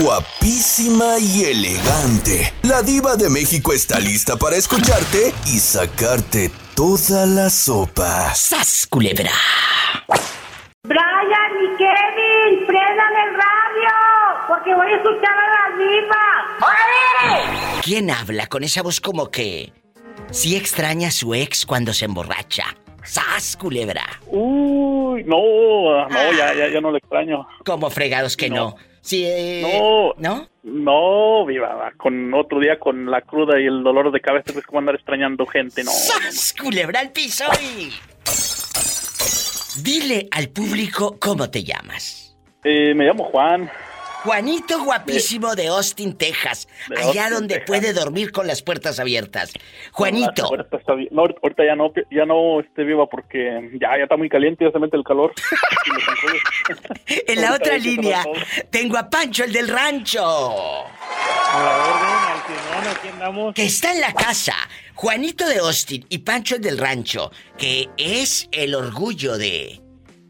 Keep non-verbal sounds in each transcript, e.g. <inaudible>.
guapísima y elegante. La diva de México está lista para escucharte y sacarte toda la sopa. ¡Sas, culebra! Brian y Kevin, prendan el radio, porque voy a escuchar a la diva. ¿Quién habla con esa voz como que... Si extraña a su ex cuando se emborracha? ¡Sas, culebra! Uy, no, no, ya, ya, ya no lo extraño. Como fregados que no. Eh, No, ¿No? no, viva, con otro día con la cruda y el dolor de cabeza, es como andar extrañando gente, no. ¡Sas, culebra al piso y... Dile al público cómo te llamas. Eh, me llamo Juan. Juanito guapísimo de Austin, Texas. De allá Austin, donde Texas. puede dormir con las puertas abiertas. Juanito, bien. No, ahorita ya no, ya no esté viva porque ya, ya está muy caliente, ya se mete el calor. <laughs> en la otra línea tengo a Pancho, el del rancho. A la orden, al timón, aquí andamos. que está en la casa. Juanito de Austin y Pancho el del Rancho, que es el orgullo de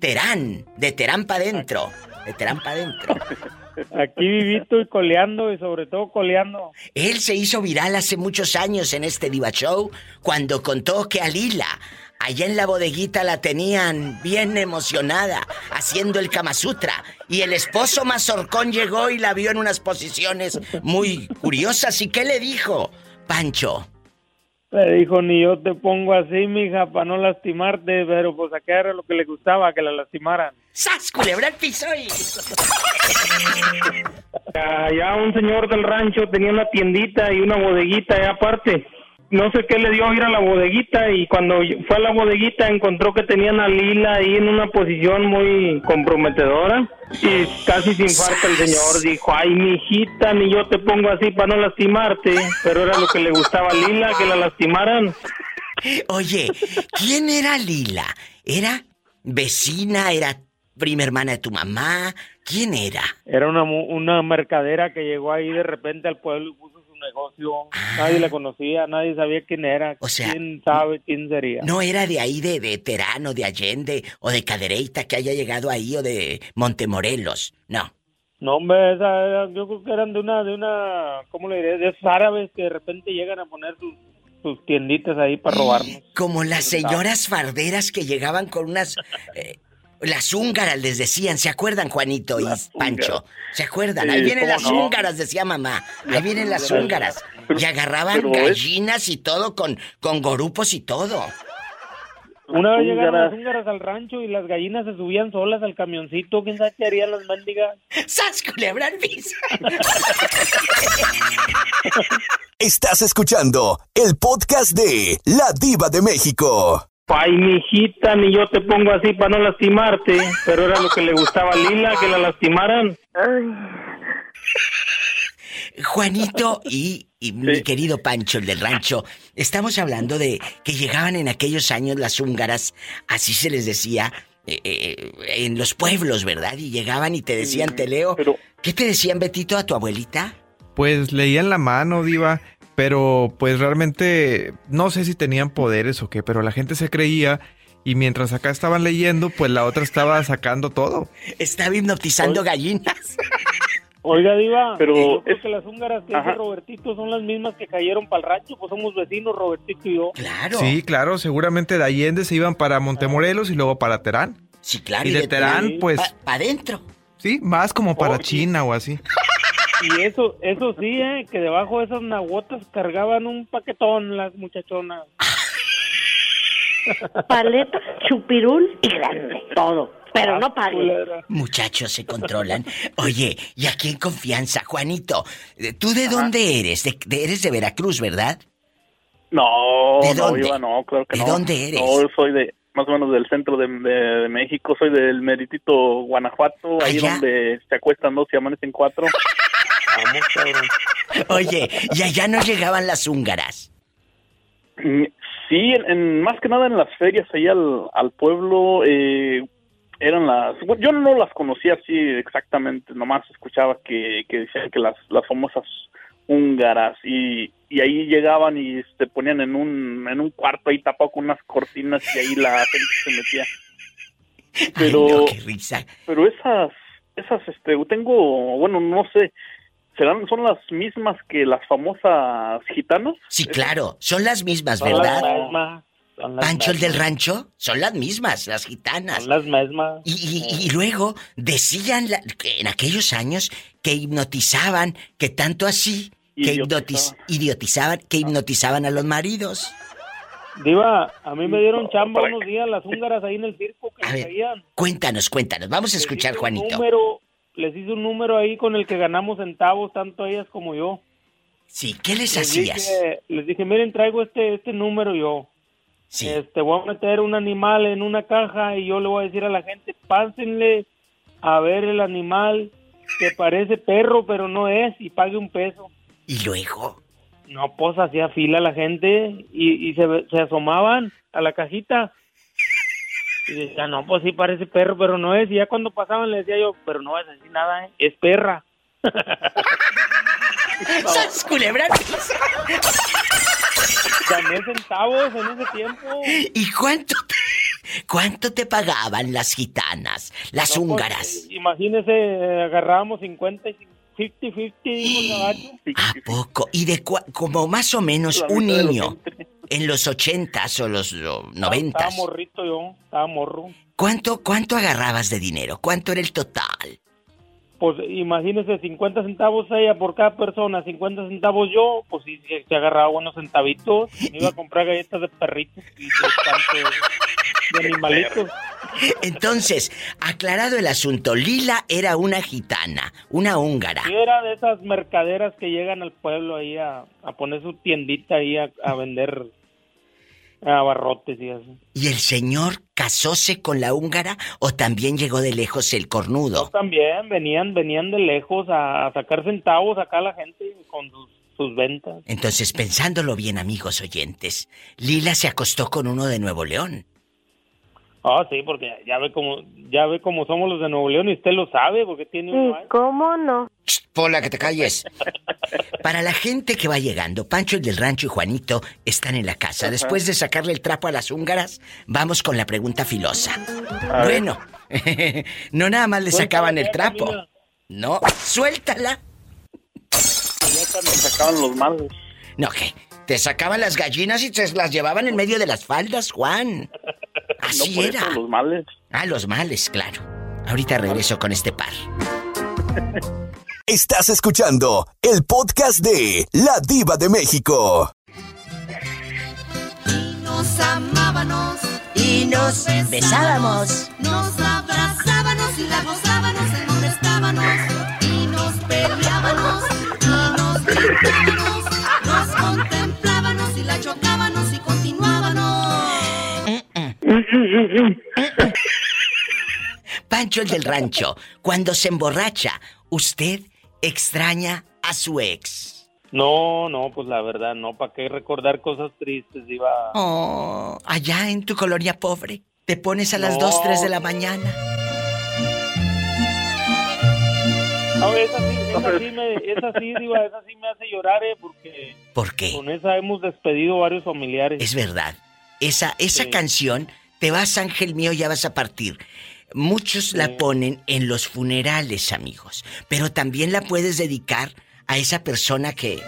Terán, de Terán para adentro, de Terán para adentro. <laughs> Aquí vivito y coleando, y sobre todo coleando. Él se hizo viral hace muchos años en este Diva Show cuando contó que a Lila, allá en la bodeguita la tenían bien emocionada haciendo el Kama Sutra y el esposo mazorcón llegó y la vio en unas posiciones muy curiosas. ¿Y qué le dijo? Pancho, Le dijo, ni yo te pongo así, mija, para no lastimarte, pero pues acá era lo que le gustaba, que la lastimaran. ¡Sas, culebra al piso y... <laughs> Allá un señor del rancho tenía una tiendita y una bodeguita allá aparte. No sé qué le dio a ir a la bodeguita y cuando fue a la bodeguita encontró que tenían a Lila ahí en una posición muy comprometedora y casi sin infarto el señor dijo, ay mijita, ni yo te pongo así para no lastimarte, pero era lo que le gustaba a Lila, que la lastimaran. Oye, ¿quién era Lila? ¿Era vecina? ¿Era prima hermana de tu mamá? ¿Quién era? Era una, mu- una mercadera que llegó ahí de repente al pueblo y puso negocio. Nadie la conocía, nadie sabía quién era. Ah. O sea, ¿Quién sabe quién sería? No era de ahí de, de Terán o de Allende o de Cadereyta que haya llegado ahí o de Montemorelos. No. No, hombre, esa era- yo creo que eran de una, de una, ¿cómo le diré? De esos árabes que de repente llegan a poner sus, sus tienditas ahí para robarnos. Como las señoras farderas que llegaban con unas... eh, <laughs> las húngaras les decían, ¿se acuerdan Juanito y Pancho? ¿Se acuerdan? Ahí vienen ¿cómo las no? húngaras, decía mamá. Ahí vienen las húngaras. Y agarraban pero es- gallinas y todo con, con gorupos y todo. Una vez llegaron las húngaras al rancho y las gallinas se subían solas al camioncito. ¿Quién sabe qué harían las mendigas? ¡Sas, culebra! <laughs> Estás escuchando el podcast de La Diva de México. Ay mijita, ni yo te pongo así para no lastimarte, pero era lo que le gustaba a Lila, que la lastimaran. Juanito y, y mi querido Pancho, el del rancho, estamos hablando de que llegaban en aquellos años las húngaras, así se les decía, eh, eh, en los pueblos, ¿verdad? Y llegaban y te decían, te leo. Pero ¿Qué te decían, Betito, a tu abuelita? Pues leían la mano, diva, pero pues realmente no sé si tenían poderes o qué, pero la gente se creía y mientras acá estaban leyendo, pues la otra estaba sacando todo. Estaba hipnotizando gallinas. <laughs> Oiga, Diva, Pero yo creo es- que las húngaras que Ajá. dice Robertito son las mismas que cayeron para el rancho, pues somos vecinos, Robertito y yo. Claro. Sí, claro, seguramente de Allende se iban para Montemorelos y luego para Terán. Sí, claro. Y de Terán, pues, Para adentro. sí, más como para Oh, China o así. <laughs> Y eso, eso sí, eh, que debajo de esas nahuotas cargaban un paquetón las muchachonas. Paleta, chupirul y grande, todo. Pero no pague. Culera. Muchachos se controlan. Oye, y aquí en confianza, Juanito, eh, ¿tú de dónde eres? De- de- eres de Veracruz, ¿verdad? no, ¿De no, dónde? Viva, no, claro que ¿De no. dónde eres? No, yo soy de más o menos del centro de, de- de México, soy del meritito Guanajuato, ahí Allá. donde se acuestan dos y amanecen cuatro. <laughs> Vamos, cabrón. Oye, y allá no llegaban las húngaras. Mm, Sí, en, en- más que nada en las ferias ahí al, al pueblo eh, eran las... bueno, yo no las conocía así exactamente, nomás escuchaba que, que decían que las, las famosas húngaras y, y ahí llegaban y se ponían en un, en un cuarto ahí tapado con unas cortinas y ahí la gente se metía. Ay, Pero- no, qué risa. Pero esas esas, este, tengo, bueno, no sé, ¿serán, son las mismas que las famosas gitanas? Sí, claro, son las mismas, Son ¿verdad? las mismas, son las Pancho el del mismas, rancho, son las mismas, las gitanas. Son las mismas. Y, y- y luego decían la- que en aquellos años que hipnotizaban, que tanto así, que hipnotiz- Idiotizaban. que hipnotizaban a los maridos. Diva, a mí me dieron chamba unos días las húngaras ahí en el circo que A ver, traían. cuéntanos, cuéntanos, vamos a escuchar, Juanito. número- les hice un número ahí con el que ganamos centavos, tanto ellas como yo. Sí, ¿qué les Les hacías? dije, les dije, miren, traigo este, este número yo. Sí. Este, voy a meter un animal en una caja y yo le voy a decir a la gente, pásenle a ver el animal que parece perro, pero no es, y pague un peso. Y luego, No, pues hacía fila la gente y, y se, se asomaban a la cajita. Y decía, no, pues sí parece perro, pero no es. Y ya cuando pasaban le decía yo, pero no es así nada, ¿eh? es perra. <laughs> ¡Sas culebra! Gané centavos en ese tiempo. ¿Y cuánto te, cuánto te pagaban las gitanas, las No, pues, húngaras? imagínese, agarrábamos 50 y 50-50, dijo. ¿A poco? ¿Y de cua- como más o menos un niño en los ochentas o los oh, Estaba noventas? morrito yo, estaba morro. ¿Cuánto, ¿Cuánto agarrabas de dinero? ¿Cuánto era el total? Pues imagínese, 50 centavos ella por cada persona, 50 centavos yo, pues sí, se, agarraba buenos centavitos. Me iba a comprar galletas de perritos y de, de animalitos. Entonces, aclarado el asunto, Lila era una gitana, una húngara. Y era de esas mercaderas que llegan al pueblo ahí a, a poner su tiendita ahí a, a vender abarrotes y eso. ¿Y el señor casóse con la húngara o también llegó de lejos el cornudo? También venían venían de lejos a, a sacar centavos acá la gente con sus, sus ventas. Entonces, pensándolo bien, amigos oyentes, Lila se acostó con uno de Nuevo León. Ah, sí, porque ya ve cómo ya ve cómo somos los de Nuevo León y usted lo sabe porque tiene ahí. ¿Cómo no? Ch, Pola, que te calles. Para la gente que va llegando, Pancho el del rancho y Juanito están en la casa. Después de sacarle el trapo a las húngaras, vamos con la pregunta filosa. Bueno, <laughs> no nada más le sacaban el trapo. No, suéltala. Me sacaban los. No, ¿qué? Te sacaban las gallinas y te las llevaban en medio de las faldas, Juan. No Así por era. eso, los males. Ah, los males, claro. Ahorita regreso con este par. <laughs> Estás escuchando el podcast de La Diva de México. Nos amábamos Y nos besábamos. Nos abrazábamos y la gozábamos, se molestábamos y nos peleábamos y nos gritábamos, nos contemplábamos Pancho el del rancho, cuando se emborracha, ¿usted extraña a su ex? No, no, pues la verdad, no, ¿para qué recordar cosas tristes? Iba... Oh, allá en tu colonia pobre, te pones a las No. 2, 3 de la mañana. No, esa sí, esa sí, me, esa sí, Diva, esa sí me hace llorar, eh, porque ¿Por qué? con esa hemos despedido varios familiares. Es verdad. Esa, esa Sí. canción, Te vas, ángel mío, ya vas a partir. Muchos la ponen en los funerales, amigos. Pero también la puedes dedicar a esa persona que.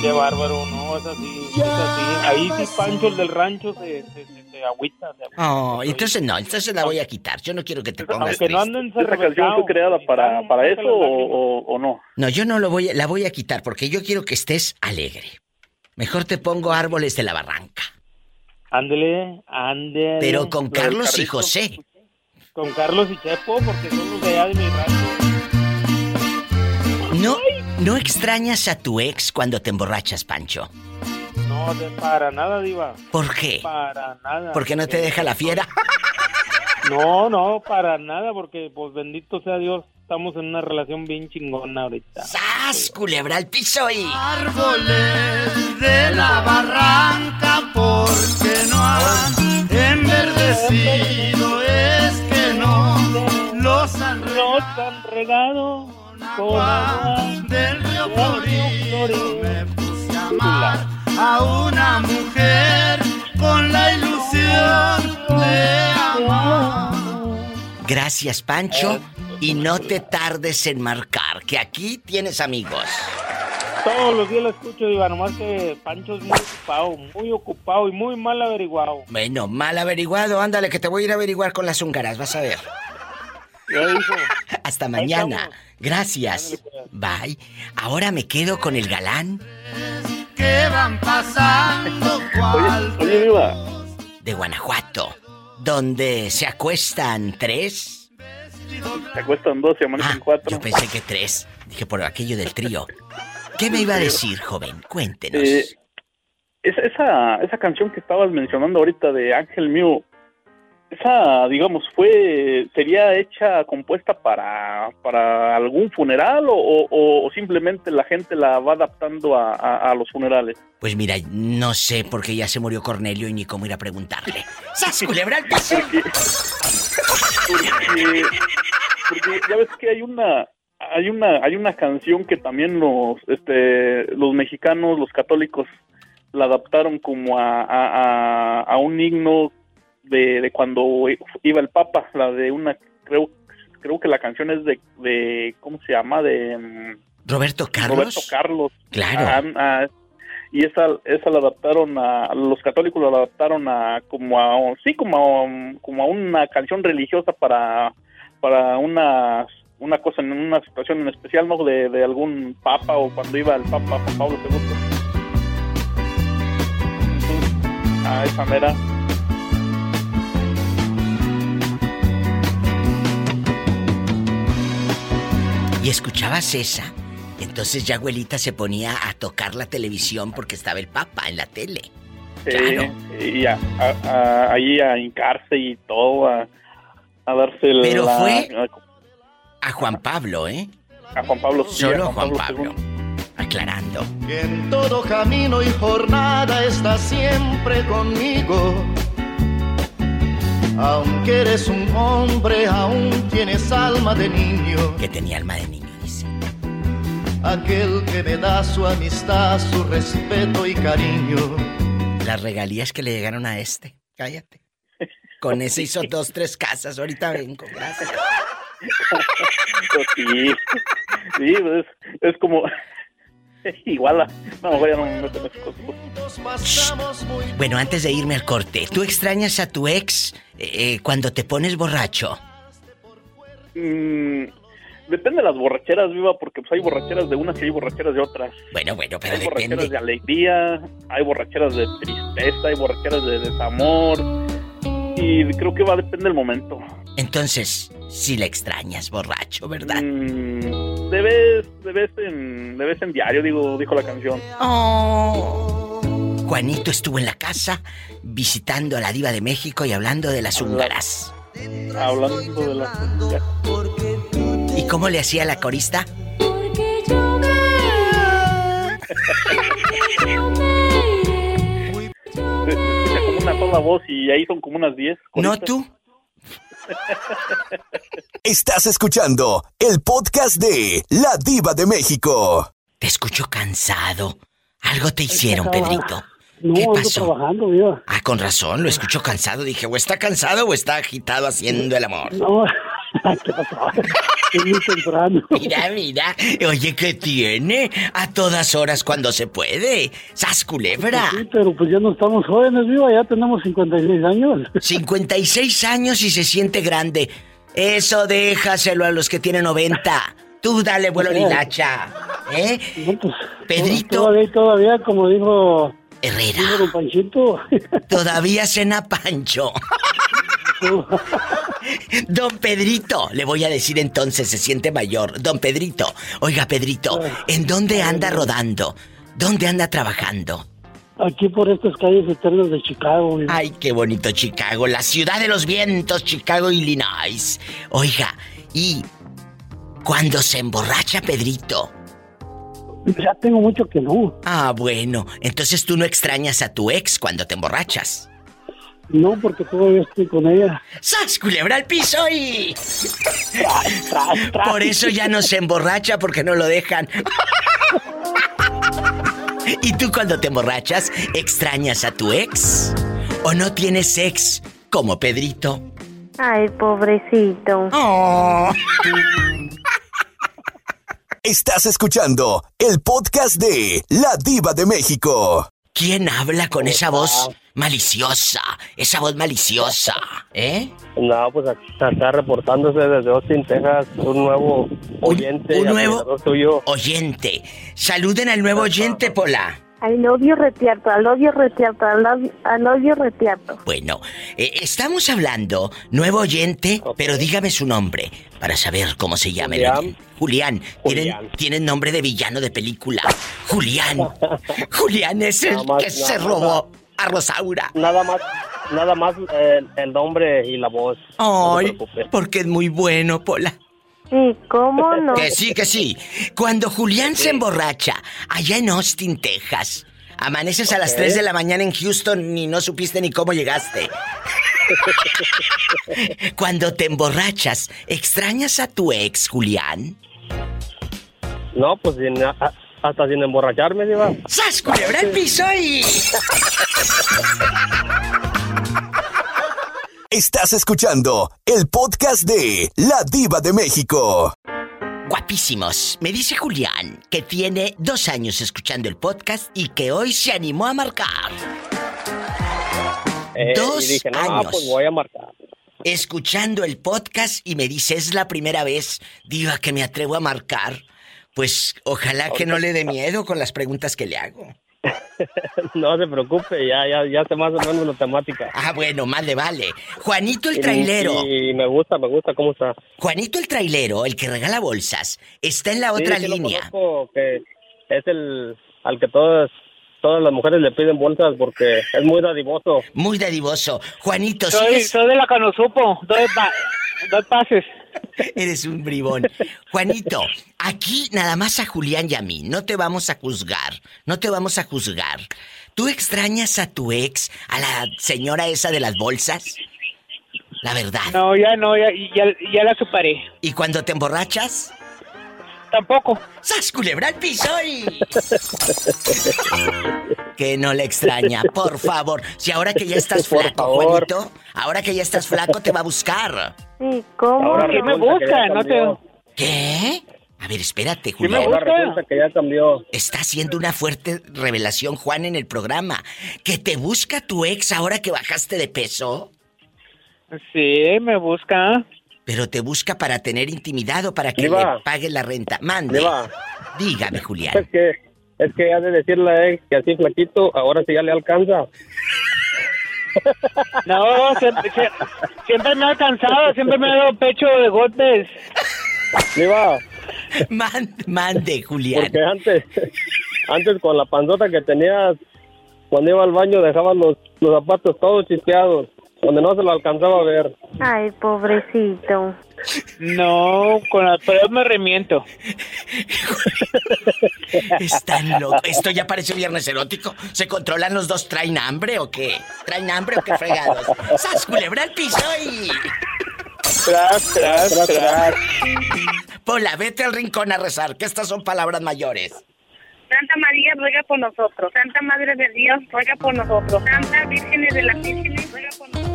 Qué bárbaro, no, es así, es así. Ahí sí Pancho, el del rancho, se, se, se- se agüita. se agüita. Oh, entonces no, entonces la voy a quitar. Yo no quiero que te pongas Aunque no triste. anden ¿Esa canción fue creada para, para eso o, o- o no? No, yo no lo voy a, la voy a quitar porque yo quiero que estés alegre. Mejor te pongo árboles de la barranca. Ándele, ándele. Pero con Carlos y. José. Con Carlos y Chepo, porque son los de allá de mi rancho. No, no extrañas a tu ex cuando te emborrachas, Pancho. No, de, para nada, Diva. ¿Por qué? Para nada. ¿Porque no te deja la fiera? <laughs> No, no, para nada, porque pues bendito sea Dios, estamos en una relación bien chingona ahorita. ¡Sas! Culebra al piso y. Árboles de la barranca porque no han enverdecido, es que no los han Nos han regado con agua del río Florido. Me puse a amar a una mujer con la ilusión de amar. Gracias, Pancho. Y no te tardes en marcar, que aquí tienes amigos. Todos los días lo escucho, Diva, nomás que Pancho es muy ocupado, muy ocupado y muy mal averiguado. Bueno, mal averiguado, ándale, que te voy a ir a averiguar con las húngaras, vas a ver. <laughs> Hasta mañana. Gracias. Bye. Ahora me quedo con el galán Que van pasando <laughs> Oye, oye, Diva. de Guanajuato, donde se acuestan tres. Se acuestan dos y amanecen Ah, cuatro. yo pensé que tres. Dije por aquello del trío. ¿Qué me iba a decir, joven? Cuéntenos. Eh, esa, esa, esa canción que estabas mencionando ahorita de Ángel Mío, esa, digamos, fue, sería hecha, compuesta para, para algún funeral o, o- o simplemente la gente la va adaptando a, a- a los funerales. Pues mira, no sé porque ya se murió Cornelio y ni cómo ir a preguntarle. ¡Sas, culebra al piso! <laughs> Porque, porque ya ves que hay una, hay una, hay una canción que también los, este, los mexicanos, los católicos, la adaptaron como a, a, a- a un himno de, de cuando iba el Papa, la de una, creo, creo que la canción es de, de ¿cómo se llama? De mm, Roberto Carlos. Roberto Carlos. Claro. Ah, ah, y esa, esa la adaptaron a, los católicos la adaptaron a como a, sí, como a, como a una canción religiosa para, para una, una cosa, en una situación en especial, ¿no? De, de algún papa o cuando iba el papa Juan Pablo II. Entonces, a esa mera. Y escuchabas esa. Entonces ya abuelita se ponía a tocar la televisión porque estaba el papa en la tele. Claro. eh, y a, a- a- ahí a hincarse y todo, a, a darse Pero la- fue- A Juan Pablo, ¿eh? a Juan Pablo sí, a Solo Juan Pablo. II. Aclarando. que en todo camino y jornada estás siempre conmigo. Aunque eres un hombre, aún tienes alma de niño. Que tenía alma de niño, dice. Aquel que me da su amistad, su respeto y cariño. Las regalías que le llegaron a este. Cállate. Con ese hizo dos, tres casas. Ahorita vengo, gracias. Pues sí, sí, es, es como <laughs> igual a, no, mejor ya no Bueno, antes de irme al corte, ¿tú extrañas a tu ex eh, cuando te pones borracho? Mm, depende de las borracheras, viva, porque pues hay borracheras de unas y hay borracheras de otras. Bueno, bueno, pero Hay borracheras de alegría, hay borracheras de tristeza, hay borracheras de desamor. Y creo que va a depender del momento. Entonces, si la extrañas borracho, ¿verdad? Mm, de vez, de vez en, de vez en diario, digo, dijo la canción. Oh. Juanito estuvo en la casa visitando a la diva de México y hablando de las húngaras. Hablando de la ¿Y cómo le hacía la corista? Porque yo sola voz y ahí son como unas 10. ¿No tú? <laughs> Estás escuchando el podcast de La Diva de México. Te escucho cansado. Algo te hicieron, Pedrito. No, ¿Qué ando pasó? trabajando, viva. Ah, con razón, lo escucho cansado. Dije, o está cansado o está agitado haciendo el amor. No, ¿qué pasó? <laughs> Es muy temprano. Mira, mira. Oye, ¿qué tiene? A todas horas cuando se puede. ¡Sas culebra! Sí, pero pues ya no estamos jóvenes, viva, ya tenemos 56 años. <laughs> 56 años y se siente grande. Eso déjaselo a los que tienen 90. Tú dale vuelo lilacha. ¿Eh? No, pues, Pedrito. Todavía, todavía, como dijo, Herrera. dijo don Panchito. <laughs> Todavía cena Pancho. <laughs> Don Pedrito, le voy a decir entonces, se siente mayor. Don Pedrito, oiga Pedrito, ¿en dónde anda rodando? ¿Dónde anda trabajando? Aquí por estas calles eternas de Chicago. Ay, qué bonito Chicago, la ciudad de los vientos, Chicago, Illinois. Oiga, y cuando se emborracha Pedrito. Ya tengo mucho que no. Ah, bueno, entonces tú no extrañas a tu ex cuando te emborrachas. No, porque todavía estoy con ella. ¡Sas, culebra al piso y... Tras, tras. Por eso ya no se emborracha porque no lo dejan. ¿Y tú cuando te emborrachas extrañas a tu ex? ¿O no tienes ex como Pedrito? Ay, pobrecito. Estás escuchando el podcast de La Diva de México. ¿Quién habla con esa voz maliciosa? Esa voz maliciosa, ¿eh? No, pues aquí está reportándose desde Austin, Texas, un nuevo oyente. un nuevo admirador tuyo. oyente. Saluden al nuevo oyente, Pola. Al novio retiarto, al novio retiarto, al novio, al novio retiarto. Bueno, eh, estamos hablando, nuevo oyente, pero dígame su nombre para saber cómo se llama. el Julián. Julián. Tienen, tienen nombre de villano de película. Julián. <laughs> Julián es el más, que se más, robó a Rosaura. Nada más, nada más eh, el nombre y la voz. Ay, porque es muy bueno, Pola. Sí, ¿cómo <laughs> no? Que sí, que sí. Cuando Julián se emborracha, allá en Austin, Texas, amaneces a las Ok. 3 de la mañana en Houston y no supiste ni cómo llegaste. <laughs> Cuando te emborrachas, ¿extrañas a tu ex, Julián? No, pues sin- a- hasta sin emborracharme, Diva. ¡Sas, culebra el piso y... <laughs> Estás escuchando el podcast de La Diva de México. Guapísimos. Me dice Julián que tiene dos años escuchando el podcast y que hoy se animó a marcar. Eh, Dos y dije, no, años. pues voy a marcar. escuchando el podcast y me dice, es la primera vez, diva, que me atrevo a marcar. Pues ojalá que no le dé miedo con las preguntas que le hago. <laughs> no se preocupe, ya, ya, ya sé más o menos la temática. Ah, bueno, más le vale. Juanito el trailero. Y, me gusta, me gusta cómo está. Juanito el trailero, el que regala bolsas, está en la Sí, otra sí lo línea. conozco, que es el al que todas todas las mujeres le piden bolsas porque es muy dadivoso. Muy dadivoso. Juanito, Soy, ¿sigues? soy de la Canosupo. Doy, pa- doy pases. Eres un bribón. Juanito, aquí nada más a Julián y a mí. No te vamos a juzgar. No te vamos a juzgar. ¿Tú extrañas a tu ex, a la señora esa de las bolsas? La verdad. No, ya no, ya, ya, ya la superé. ¿Y cuando te emborrachas? Tampoco. ¡Sas, culebra al piso y... que no le extraña, por favor. Si ahora que ya estás flaco. Juanito, ahora que ya estás flaco te va a buscar. Sí, ¿cómo Ahora? ¿Qué me busca? No te... cambió. ¿Qué? A ver, espérate, me Julián. Ahora gusta. resulta que ya cambió. Está haciendo una fuerte revelación, Juan, en el programa. ¿Que te busca tu ex ahora que bajaste de peso? Sí, me busca. Pero te busca para tener intimidad o para que Diva. le pague la renta. Mande. Diva. Dígame, Es Julián. que es que ha de decirle a él que así flaquito, ahora sí ya le alcanza. No, siempre, sie- siempre me ha cansado, siempre me ha dado pecho de golpes. Diva, mande, Julián. porque antes antes con la panzota que tenías cuando iba al baño dejaba los, los zapatos todos chispeados, donde no se lo alcanzaba a ver. Ay, pobrecito. No, con la pero me remiento. Están locos. Esto ya parece viernes erótico. ¿Se controlan los dos? ¿Traen hambre o qué? ¿Traen hambre o qué fregados? ¡Sas, culebra al piso y... Tras, tras, Tras, tras. Pola, vete al rincón a rezar, que estas son palabras mayores. Santa María ruega por nosotros. Santa Madre de Dios ruega por nosotros. Santa Virgen de las Vírgenes ruega por nosotros.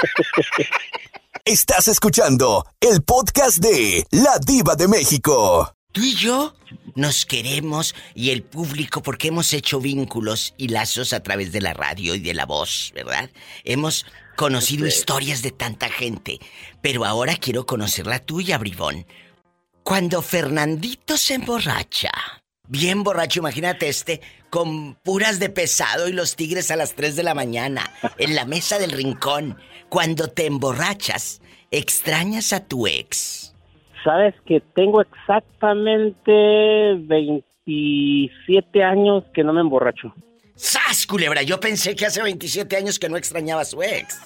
<laughs> Estás escuchando el podcast de La Diva de México. Tú y yo nos queremos y el público porque hemos hecho vínculos y lazos a través de la radio y de la voz, ¿verdad? Hemos conocido historias de tanta gente, pero ahora quiero conocer la tuya, Bribón. Cuando Fernandito se emborracha, bien borracho, imagínate este, con puras de pesado y los tigres a las 3 de la mañana, en la mesa del rincón, cuando te emborrachas, extrañas a tu ex. Sabes que tengo exactamente 27 años que no me emborracho. ¡Sas, culebra! Yo pensé que hace 27 años que no extrañaba a su ex.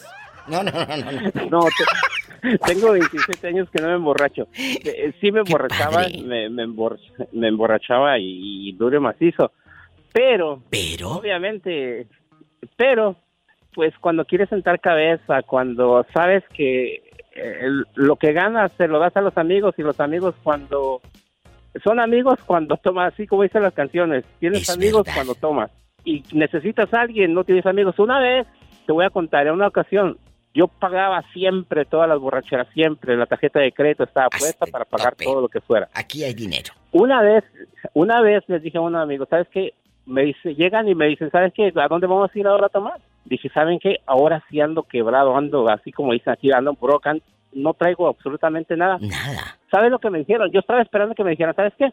No, no, no, no. no. <laughs> No, te- tengo 27 años que no me emborracho. Eh, Sí me emborrachaba, me, me, embor- me emborrachaba y, y duro macizo. Pero, Pero, obviamente, pero, pues cuando quieres sentar cabeza, cuando sabes que eh, el- lo que ganas se lo das a los amigos y los amigos cuando son amigos cuando tomas, así como dicen las canciones, tienes Es amigos verdad. cuando tomas y necesitas a alguien, no tienes amigos. Una vez, te voy a contar, en una ocasión, Yo pagaba siempre todas las borracheras, siempre. La tarjeta de crédito estaba puesta para pagar todo lo que fuera. Aquí hay dinero. Una vez, una vez les dije a unos amigos, ¿sabes qué? Me dice, llegan y me dicen, ¿sabes qué? ¿A dónde vamos a ir ahora a tomar? Dije, ¿saben qué? Ahora sí ando quebrado, ando así como dicen aquí, ando broken, no traigo absolutamente nada. Nada. ¿Sabes lo que me dijeron? Yo estaba esperando que me dijeran, ¿sabes qué?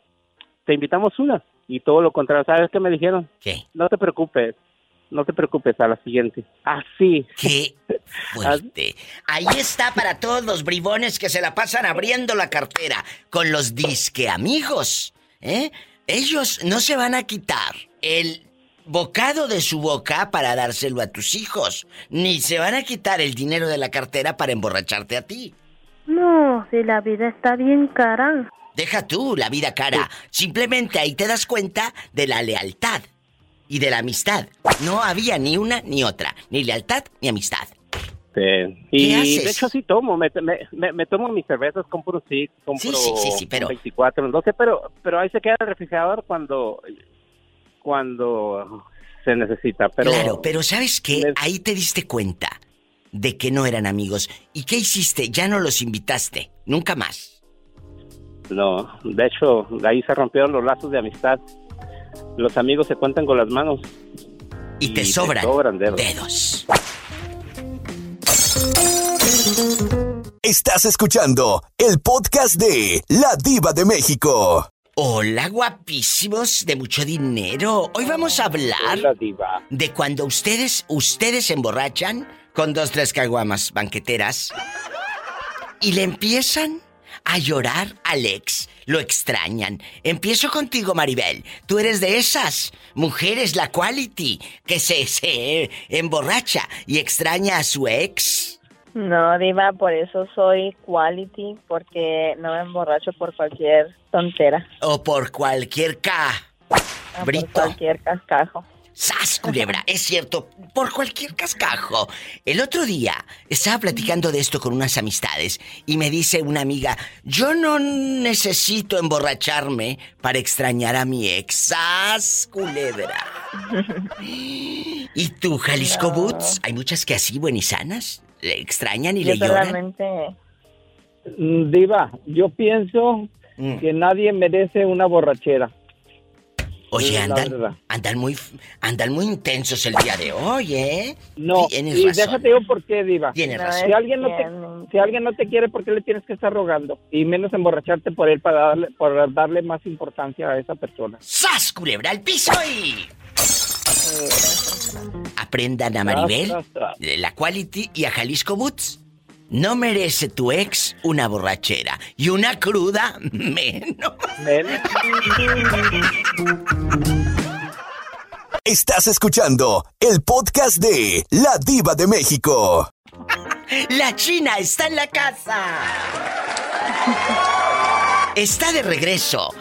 Te invitamos una. Y todo lo contrario, ¿sabes qué me dijeron? ¿Qué? No te preocupes, no te preocupes, a la siguiente. Así. ¿Qué? <laughs> Fuerte. Ahí está para todos los bribones que se la pasan abriendo la cartera con los disque amigos. ¿eh? Ellos no se van a quitar el bocado de su boca para dárselo a tus hijos, ni se van a quitar el dinero de la cartera para emborracharte a ti. No, si la vida está bien cara. Deja tú la vida cara. Simplemente ahí te das cuenta de la lealtad y de la amistad. No había ni una ni otra, ni lealtad ni amistad. Sí. Y de hecho sí tomo, me, me, me- me tomo mis cervezas, compro sí, compro Sí, sí, sí, sí, pero- 24, 12, pero, pero ahí se queda el refrigerador cuando, cuando se necesita. Pero Claro, pero ¿sabes qué? Ahí te diste cuenta de que no eran amigos. ¿Y qué hiciste? Ya no los invitaste. Nunca más. no, de hecho ahí se rompieron los lazos de amistad. Los amigos se cuentan con las manos. Y te sobran dedos. dedos. Estás escuchando el podcast de La Diva de México. Hola, guapísimos de mucho dinero. Hoy vamos a hablar Hola, de cuando ustedes, ustedes se emborrachan con dos, tres caguamas banqueteras y le empiezan a llorar al ex. Lo extrañan. Empiezo contigo, Maribel. Tú eres de esas mujeres, la quality, que se, se emborracha y extraña a su ex. No, Diva, por eso soy quality, porque no me emborracho por cualquier tontera, O por cualquier ca. por Brito. cualquier cascajo. ¡Sas, culebra! Es cierto, por cualquier cascajo. El otro día estaba platicando de esto con unas amistades y me dice una amiga, yo no necesito emborracharme para extrañar a mi ex. ¡Sas, culebra! <laughs> ¿Y tú, Jalisco No. Boots? Hay muchas que así, buenas y sanas, le extrañan y Yo le lloran. solamente... Mm, Diva, yo pienso Mm. que nadie merece una borrachera. Oye, andan, andan muy, andan muy intensos el día de hoy, ¿eh? No, Tienes y razón. déjate yo por qué, Diva. Tienes No, razón. Si alguien no te, si alguien no te quiere, ¿por qué le tienes que estar rogando? Y menos emborracharte por él para darle, por darle más importancia a esa persona. ¡Sas, culebra al piso y... Aprendan a Maribel, de la Quality y a Jalisco Boots. No merece tu ex una borrachera y una cruda menos. Estás escuchando el podcast de La Diva de México. La China está en la casa. Está de regreso.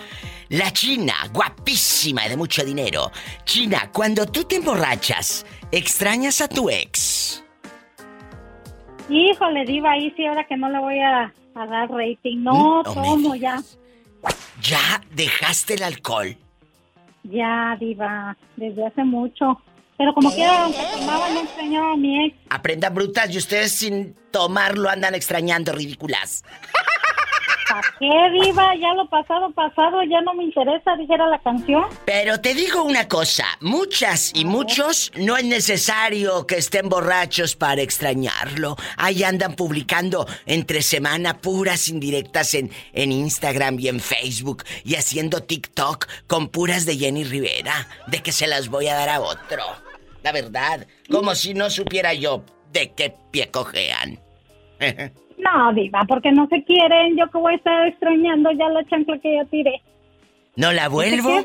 La China, guapísima y de mucho dinero. China, cuando tú te emborrachas, ¿extrañas a tu ex? Híjole, Diva, ahí sí, ahora que no le voy a, a dar rating. No, Mm, tomo ya. ¿Ya dejaste el alcohol? Ya, Diva, desde hace mucho. Pero como quiera, aunque tomaba, no extrañaba a mi ex. Aprendan brutas y ustedes sin tomarlo andan extrañando ridículas. <laughs> ¿Para qué, Diva? Ya lo pasado, pasado, ya no me interesa, dijera la canción. Pero te digo una cosa, muchas y muchos no es necesario que estén borrachos para extrañarlo. Ahí andan publicando entre semana puras indirectas en, en Instagram y en Facebook y haciendo TikTok con puras de Jenny Rivera, de que se las voy a dar a otro. La verdad, como si no supiera yo de qué pie cojean. <laughs> No, Diva, porque no se quieren. Yo que voy a estar extrañando ya la chancla que ya tiré. ¿No la vuelvo?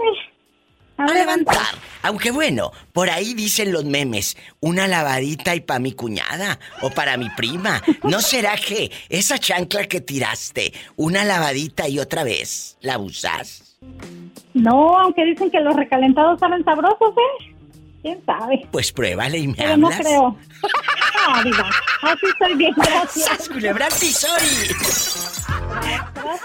A levantar. Aunque bueno, por ahí dicen los memes, una lavadita y para mi cuñada o para mi prima. ¿No será que esa chancla que tiraste, una lavadita y otra vez, la usas? No, aunque dicen que los recalentados saben sabrosos, ¿eh? ¿Quién sabe? Pues pruébale y me Pero no hablas. creo. <laughs> No, Diva, así estoy bien, <laughs> gracias. ¡Sas, culebra al piso y- Tras, tras.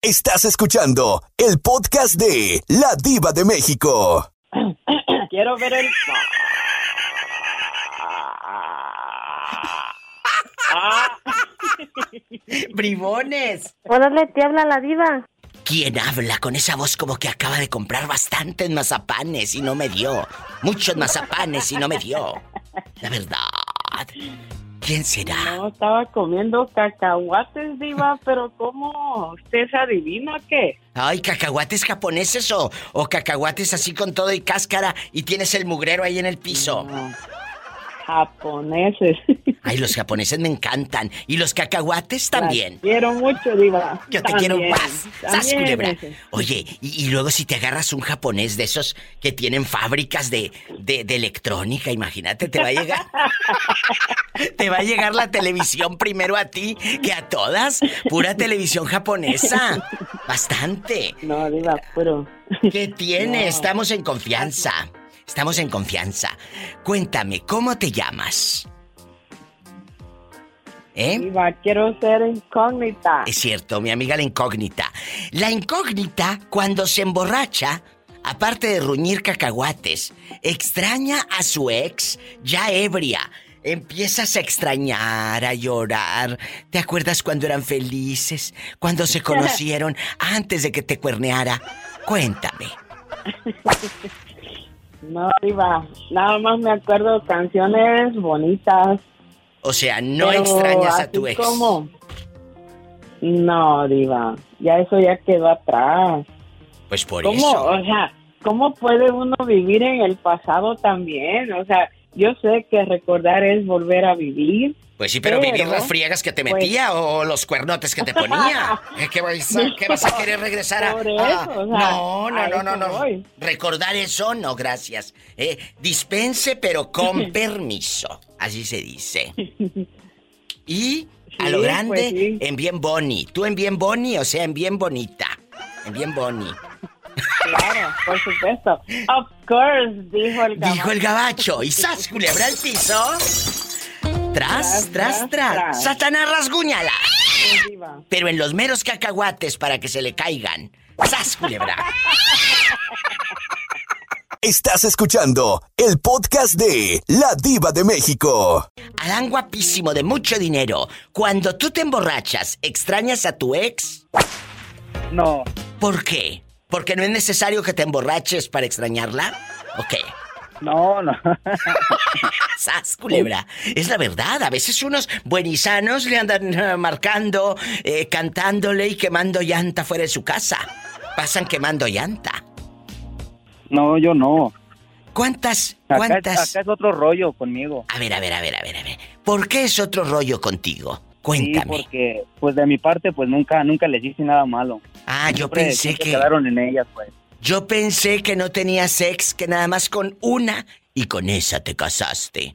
Estás escuchando el podcast de La Diva de México. <clears throat> Quiero ver el... <laughs> Bribones. Órale, te habla la diva. ¿Quién habla con esa voz como que acaba de comprar bastantes mazapanes y no me dio? Muchos mazapanes y no me dio. La verdad. ¿Quién será? No, estaba comiendo cacahuates, diva, pero ¿cómo? ¿Usted es adivina qué? Ay, cacahuates japoneses o, o cacahuates así con todo y cáscara y tienes el mugrero ahí en el piso. Japoneses. <laughs> Ay, los japoneses me encantan. Y los cacahuates también. Quiero mucho, diva. Yo te También, quiero más. ¡Sas, culebra! Oye, y, y luego si te agarras un japonés de esos que tienen fábricas de, de, de electrónica, imagínate, te va a llegar. <laughs> te va a llegar la televisión primero a ti que a todas. Pura televisión japonesa. Bastante. No, diva, pero... ¿Qué tiene? No. Estamos en confianza. Estamos en confianza. Cuéntame, ¿cómo te llamas? ¿Eh? Quiero ser incógnita. Es cierto, mi amiga la incógnita. La incógnita, cuando se emborracha, aparte de ruñir cacahuates, extraña a su ex ya ebria. Empiezas a extrañar, a llorar. ¿Te acuerdas cuando eran felices? Cuando se <laughs> conocieron antes de que te cuerneara. Cuéntame. <laughs> No, diva, nada más me acuerdo canciones bonitas. O sea, no extrañas a tu ex. como- No, diva, ya eso ya quedó atrás. Pues por ¿Cómo? eso. O sea, ¿cómo puede uno vivir en el pasado también? O sea, yo sé que recordar es volver a vivir. Pues sí, pero, Pero, vivir las friegas que te pues- metía o los cuernotes que te ponía. <laughs> ¿Eh, ¿Qué vas a, qué vas a querer regresar a...? Por eso, o sea, no, no, a no, no, no. voy. Recordar eso, no, gracias. Eh, dispense, pero con <laughs> permiso. Así se dice. <laughs> Y a lo Sí, grande, pues sí. en bien boni. Tú en bien boni, o sea, en bien bonita. En bien boni. Claro, por supuesto. Of course, dijo el gabacho. Dijo el gabacho. Y sas, culebra al piso. Tras, tras, Tras, tras. Satanás rasguñala. Pero en los meros cacahuates para que se le caigan. ¡Sas, culebra! Estás escuchando el podcast de La Diva de México. Adán guapísimo de mucho dinero. Cuando tú te emborrachas, ¿extrañas a tu ex? No. ¿Por qué? ¿Porque no es necesario que te emborraches para extrañarla? ¿O qué? No, no. <laughs> ¡Sas, culebra! Es la verdad, a veces unos buenisanos le andan eh, marcando, eh, cantándole y quemando llanta fuera de su casa. Pasan quemando llanta. No, yo no. ¿Cuántas, Acá, cuántas? acá es otro rollo conmigo. A ver, a ver, a ver, a ver, a ver. ¿Por qué es otro rollo contigo? Cuéntame. Sí, porque, pues de mi parte, pues nunca, nunca les hice nada malo. Ah, yo pensé que... quedaron en ellas, pues. Yo pensé que no tenías sex, que nada más con una y con esa te casaste.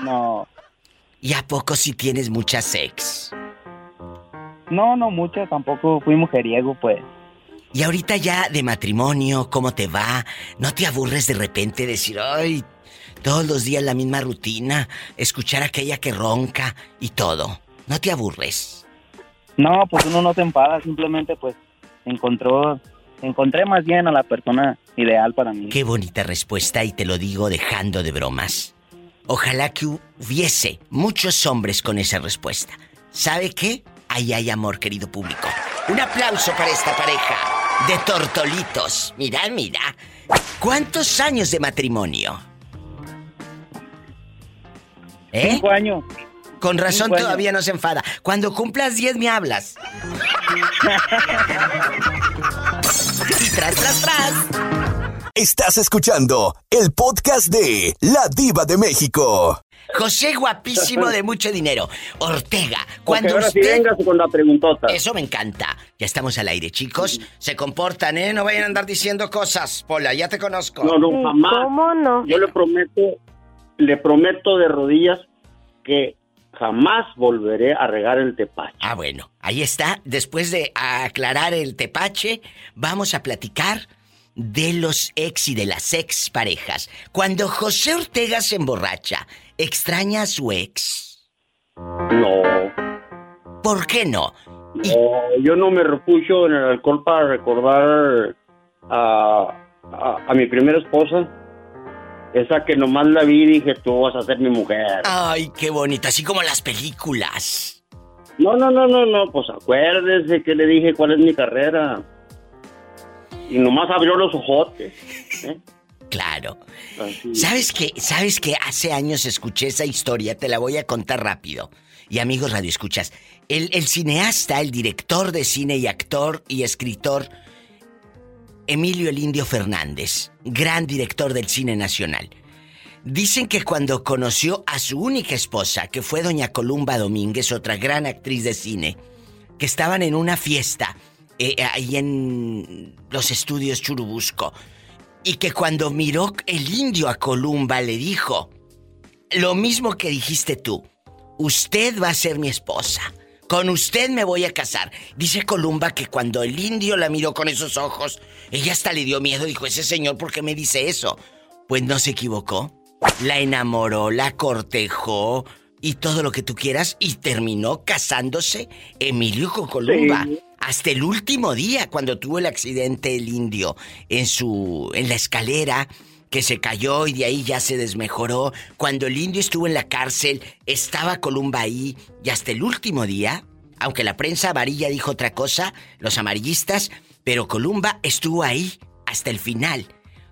No. ¿Y a poco si tienes mucha sex? No, no mucho, tampoco fui mujeriego, pues. Y ahorita ya de matrimonio, ¿cómo te va? ¿No te aburres de repente decir, ay, todos los días la misma rutina, escuchar a aquella que ronca y todo? ¿No te aburres? No, pues uno no se enfada, simplemente pues encontró, encontré más bien a la persona ideal para mí. Qué bonita respuesta y te lo digo dejando de bromas. Ojalá que hubiese muchos hombres con esa respuesta. ¿Sabe qué? Ahí hay amor, querido público. Un aplauso para esta pareja de tortolitos. Mira, mira. ¿Cuántos años de matrimonio? ¿Eh? Cinco años. Con razón Cinco años. todavía no se enfada. Cuando cumplas 10 me hablas. <laughs> y tras, tras, tras. Estás escuchando el podcast de La Diva de México. José guapísimo de mucho dinero. Ortega, cuando ahora sí usted... vengas con la preguntota. Eso me encanta. Ya estamos al aire, chicos. Se comportan, ¿eh? No vayan a andar diciendo cosas. Pola, ya te conozco. No, no, jamás. ¿Cómo no? Yo le prometo, le prometo de rodillas que jamás volveré a regar el tepache. Ah, bueno. Ahí está. Después de aclarar el tepache, vamos a platicar de los ex y de las ex parejas. Cuando José Ortega se emborracha, ¿extraña a su ex? No. ¿Por qué no? No, yo no me refugio en el alcohol para recordar a, a, a mi primera esposa. Esa que nomás la vi y dije, tú vas a ser mi mujer. Ay, qué bonito, así como las películas. No, no, no, no, no, pues acuérdese que le dije cuál es mi carrera. Y nomás abrió los ojotes. ¿eh? Claro. ¿Sabes qué? ¿Sabes que Hace años escuché esa historia, te la voy a contar rápido. Y amigos Radio Escuchas, el, el cineasta, el director de cine y actor y escritor Emilio el Indio Fernández, gran director del cine nacional. Dicen que cuando conoció a su única esposa, que fue doña Columba Domínguez, otra gran actriz de cine, que estaban en una fiesta eh, ahí en los estudios Churubusco, y que cuando miró el indio a Columba le dijo, lo mismo que dijiste tú, usted va a ser mi esposa. Con usted me voy a casar. Dice Columba que cuando el indio la miró con esos ojos, ella hasta le dio miedo. Dijo, ese señor, ¿por qué me dice eso? Pues no se equivocó. La enamoró, la cortejó y todo lo que tú quieras y terminó casándose Emilio con Columba. Sí. Hasta el último día, cuando tuvo el accidente el indio en su. en la escalera, que se cayó y de ahí ya se desmejoró. Cuando el indio estuvo en la cárcel, estaba Columba ahí y hasta el último día, aunque la prensa amarilla dijo otra cosa, los amarillistas, pero Columba estuvo ahí hasta el final.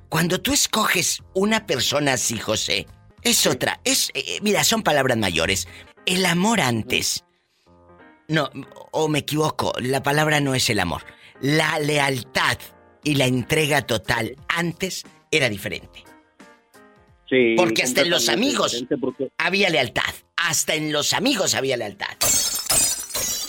Cuando tú escoges una persona así, José, es otra, es, eh, mira, son palabras mayores. El amor antes. No, o me equivoco, la palabra no es el amor. La lealtad y la entrega total antes era diferente. Sí, Porque hasta en los amigos porque había lealtad. Hasta en los amigos había lealtad.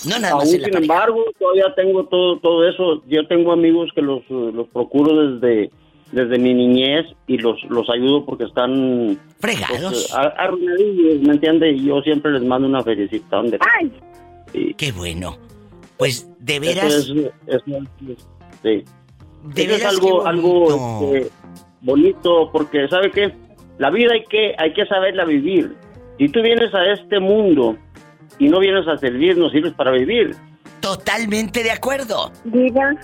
No nada más Aún en la sin pareja. embargo, todavía tengo todo, todo eso. Yo tengo amigos que los, los procuro desde, desde mi niñez y los, los ayudo porque están... Fregados. pues, arruinadillos, ¿me entiendes? Y yo siempre les mando una felicitación de... Qué bueno. Pues de Eso veras. es, eso es- sí. De Eso es veras, algo, qué algo. Bonito porque, ¿sabe qué? La vida hay que, hay que saberla vivir. Si tú vienes a este mundo y no vienes a servir, no sirves para vivir. Totalmente de acuerdo. Diga,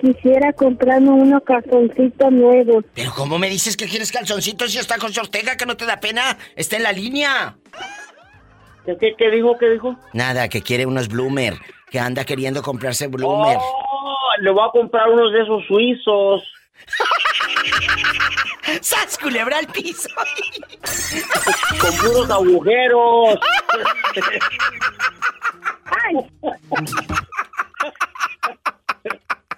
quisiera comprarme unos calzoncitos nuevos. Pero ¿cómo me dices que quieres calzoncitos si está con Ortega que no te da pena? Está en la línea. ¿Qué, qué, qué dijo? ¿Qué dijo? Nada, que quiere unos Bloomer. Que anda queriendo comprarse Bloomer. Oh, le voy a comprar unos de esos suizos. <laughs> ¡Sas, culebra al piso! <laughs> Con puros agujeros.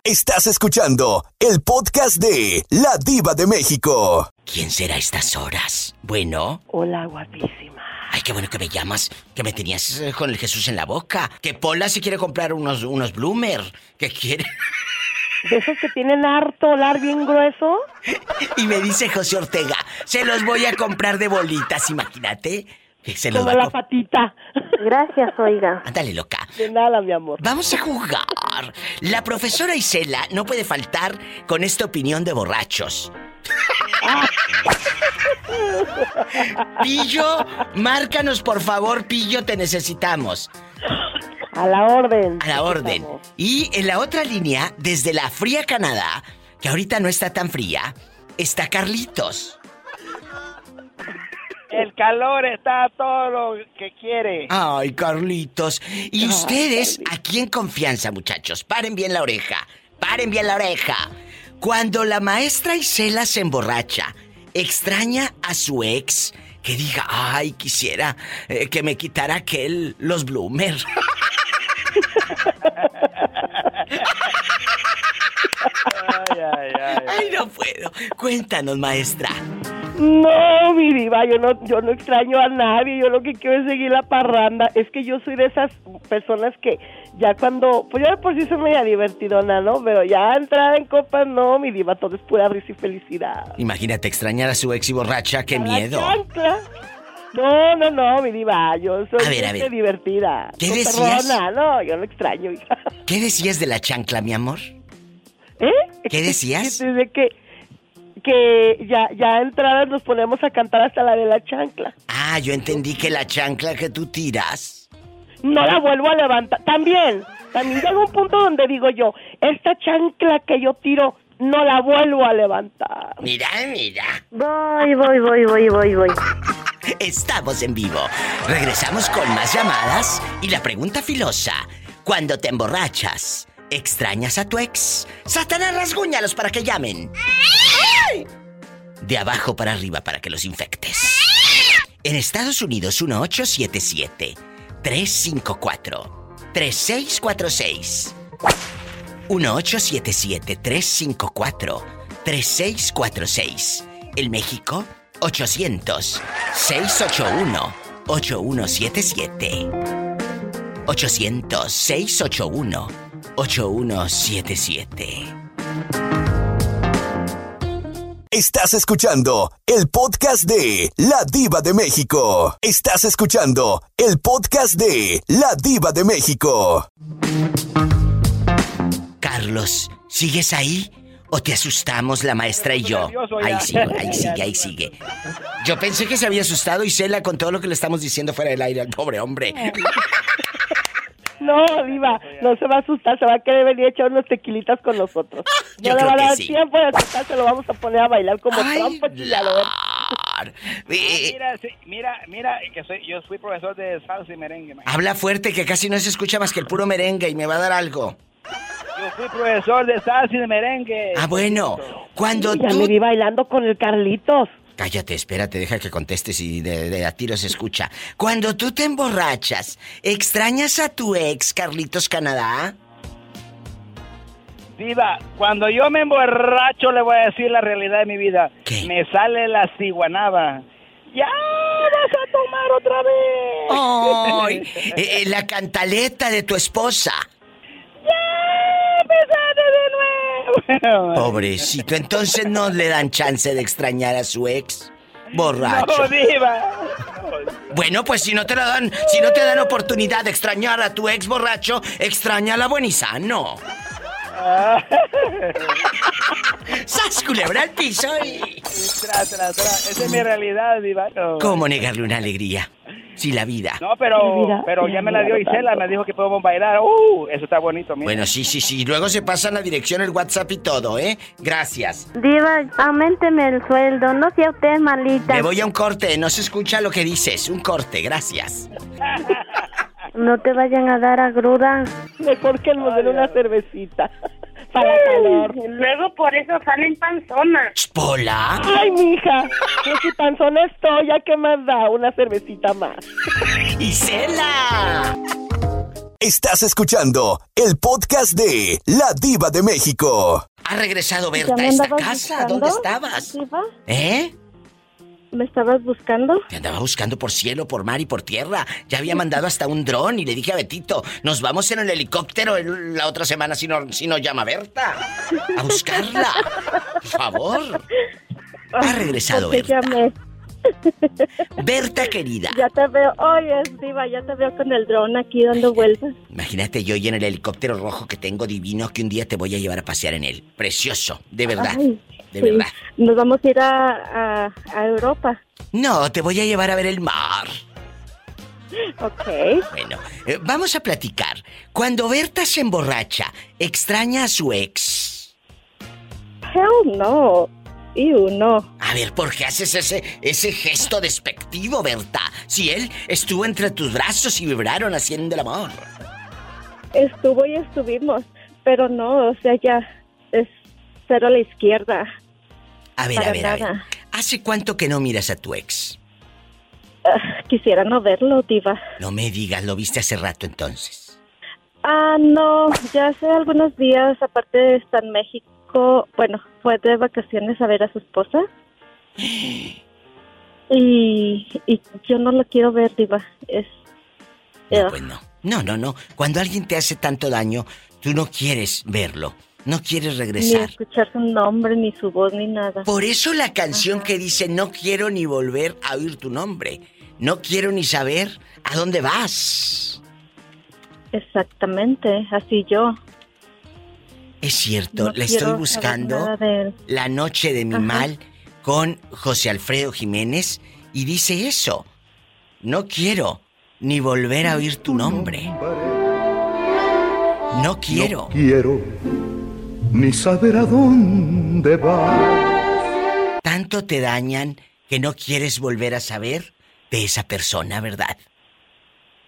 Estás escuchando el podcast de La Diva de México. ¿Quién será a estas horas? Bueno. Hola, guapísima. Ay, qué bueno que me llamas. Que me tenías eh, con el Jesús en la boca. Que Pola si quiere comprar unos, unos Bloomer. Que quiere. ¿De esos que tienen harto olar bien grueso? Y me dice José Ortega, se los voy a comprar de bolitas, imagínate. Que se los Como va a la patita. Gracias, oiga. Ándale, loca. De nada, mi amor. Vamos a jugar. La profesora Isela no puede faltar con esta opinión de borrachos. <laughs> Pillo, márcanos por favor, Pillo, te necesitamos. A la orden. A la orden. Y en la otra línea, desde la fría Canadá, que ahorita no está tan fría, está Carlitos. El calor está a todo lo que quiere. Ay, Carlitos. Y ustedes, aquí en confianza, muchachos, paren bien la oreja. Paren bien la oreja. Cuando la maestra Isela se emborracha, extraña a su ex, que diga, ay, quisiera eh, que me quitara aquel, los Bloomer. <laughs> Ay, ay, ay. Ay, no puedo. Cuéntanos, maestra. No, mi diva, yo no, yo no extraño a nadie, yo lo que quiero es seguir la parranda. Es que yo soy de esas personas que ya cuando, pues ya de por sí soy media divertidona, ¿no? Pero ya entrar en copas, no, mi diva, todo es pura risa y felicidad. Imagínate extrañar a su ex y borracha, qué miedo. Chancla. No, no, no, mi diva, yo soy A ver, a gente ver. divertida. ¿Qué decías? No, yo no extraño, hija. ¿Qué decías de la chancla, mi amor? ¿Eh? ¿Qué decías? <laughs> Desde que, que ya, ya entradas nos ponemos a cantar hasta la de la chancla. Ah, yo entendí que la chancla que tú tiras. No la vuelvo a levantar. También, también llega un punto donde digo yo, esta chancla que yo tiro, no la vuelvo a levantar. Mira, mira. Voy, voy, voy, voy, voy, voy. Estamos en vivo. Regresamos con más llamadas y la pregunta filosa. Cuando te emborrachas, ¿extrañas a tu ex? Satanás, rasguñalos para que llamen. De abajo para arriba para que los infectes. En Estados Unidos, 1877-354-3646. 1877-354-3646. El México, 800-681-8177. 800-681-8177. Estás escuchando el podcast de La Diva de México. Estás escuchando el podcast de La Diva de México. Carlos, ¿sigues ahí? ¿O te asustamos la maestra y yo? nervioso Ahí sigue, ahí <laughs> sigue, ahí sigue. Yo pensé que se había asustado Isela con todo lo que le estamos diciendo fuera del aire al pobre hombre. No, Diva, no se va a asustar, se va a querer venir a echar unos tequilitas con nosotros. Yo No le creo va a que dar sí. tiempo de asustarse, lo vamos a poner a bailar como Ay, trompo chillador. Eh, Mira, sí, mira, mira, que soy, yo fui profesor de salsa y merengue. habla fuerte que casi no se escucha más que el puro merengue y me va a dar algo. Yo fui profesor de salsa y de merengue. Ah, bueno, cuando Ya tú... me vi bailando con el Carlitos. Cállate, espérate, deja que contestes y de, de a tiro se escucha. Cuando tú te emborrachas, ¿extrañas a tu ex, Carlitos Canadá? Diva, cuando yo me emborracho le voy a decir la realidad de mi vida. Me sale la ciguanaba. ¡Ya vas a tomar otra vez! ¡Ay! <laughs> eh, eh, la cantaleta de tu esposa. ¡Ya empezaste de nuevo! <laughs> Pobrecito, entonces no le dan chance de extrañar a su ex. Borracho. No, diva. Bueno, pues si no te la dan, si no te dan oportunidad de extrañar a tu ex borracho, extrañala buen y sano. <laughs> ¡Sas, culebra al piso y... Tra, tra, tra. Esa es mi realidad, diva. No. ¿Cómo negarle una alegría? Si la vida... No, pero, pero ya me la dio Isela, me dijo que podemos bailar. ¡Uh! Eso está bonito, mira. Bueno, sí, sí, sí. Luego se pasan la dirección, el WhatsApp y todo, ¿eh? Gracias. Diva, aumenteme el sueldo, no sea usted malita. Me voy a un corte, no se escucha lo que dices. Un corte, gracias. <laughs> No te vayan a dar agruda. Mejor que nos den una cervecita. <laughs> Para calor. Luego por eso salen panzonas. ¿Pola? Ay, mija, que si panzona estoy, ya que más da una cervecita más. <laughs> ¡Isela! Estás escuchando el podcast de La Diva de México. Ha regresado ¿Ya Berta a esta casa. buscando, ¿Dónde estabas? Diva? ¿Eh? ¿Me estabas buscando? Te andaba buscando por cielo, por mar y por tierra. Ya había mandado hasta un dron y le dije a Betito, nos vamos en el helicóptero el- la otra semana si no, si no llama Berta. A buscarla. Por favor. Ha regresado Porque Berta. llamé. Berta querida. Ya te veo. Oye, Diva, ya te veo con el dron aquí dando vueltas. Imagínate yo y en el helicóptero rojo que tengo divino que un día te voy a llevar a pasear en él. Precioso, de verdad. Ay, de sí. verdad. Nos vamos a ir a, a, a Europa. No, te voy a llevar a ver el mar. Ok. Bueno, eh, vamos a platicar. Cuando Berta se emborracha, ¿extraña a su ex? Hell no. Ew, no. A ver, ¿por qué haces ese, ese gesto despectivo, Berta? Si él estuvo entre tus brazos y vibraron haciendo el amor. Estuvo y estuvimos. Pero no, o sea, ya es cero a la izquierda. A ver, a ver, a ver. ¿Hace cuánto que no miras a tu ex? Ah, quisiera no verlo, Diva. No me digas, lo viste hace rato entonces. Ah, no, ya hace algunos días, aparte está en México, bueno, fue de vacaciones a ver a su esposa. <gasps> Y, y yo no lo quiero ver, Diva. Es. No, pues no. No, no, no. Cuando alguien te hace tanto daño, tú no quieres verlo. No quieres Ni regresar. escuchar su nombre, ni su voz, ni nada. Por eso la canción que dice no quiero ni volver a oír tu nombre. No quiero ni saber a dónde vas. Exactamente, así yo. Es cierto, No la estoy buscando. La noche de mi Ajá. mal con José Alfredo Jiménez y dice eso. No quiero ni volver a oír tu nombre. No quiero. Quiero ni saber a dónde vas. Tanto te dañan que no quieres volver a saber de esa persona, ¿verdad?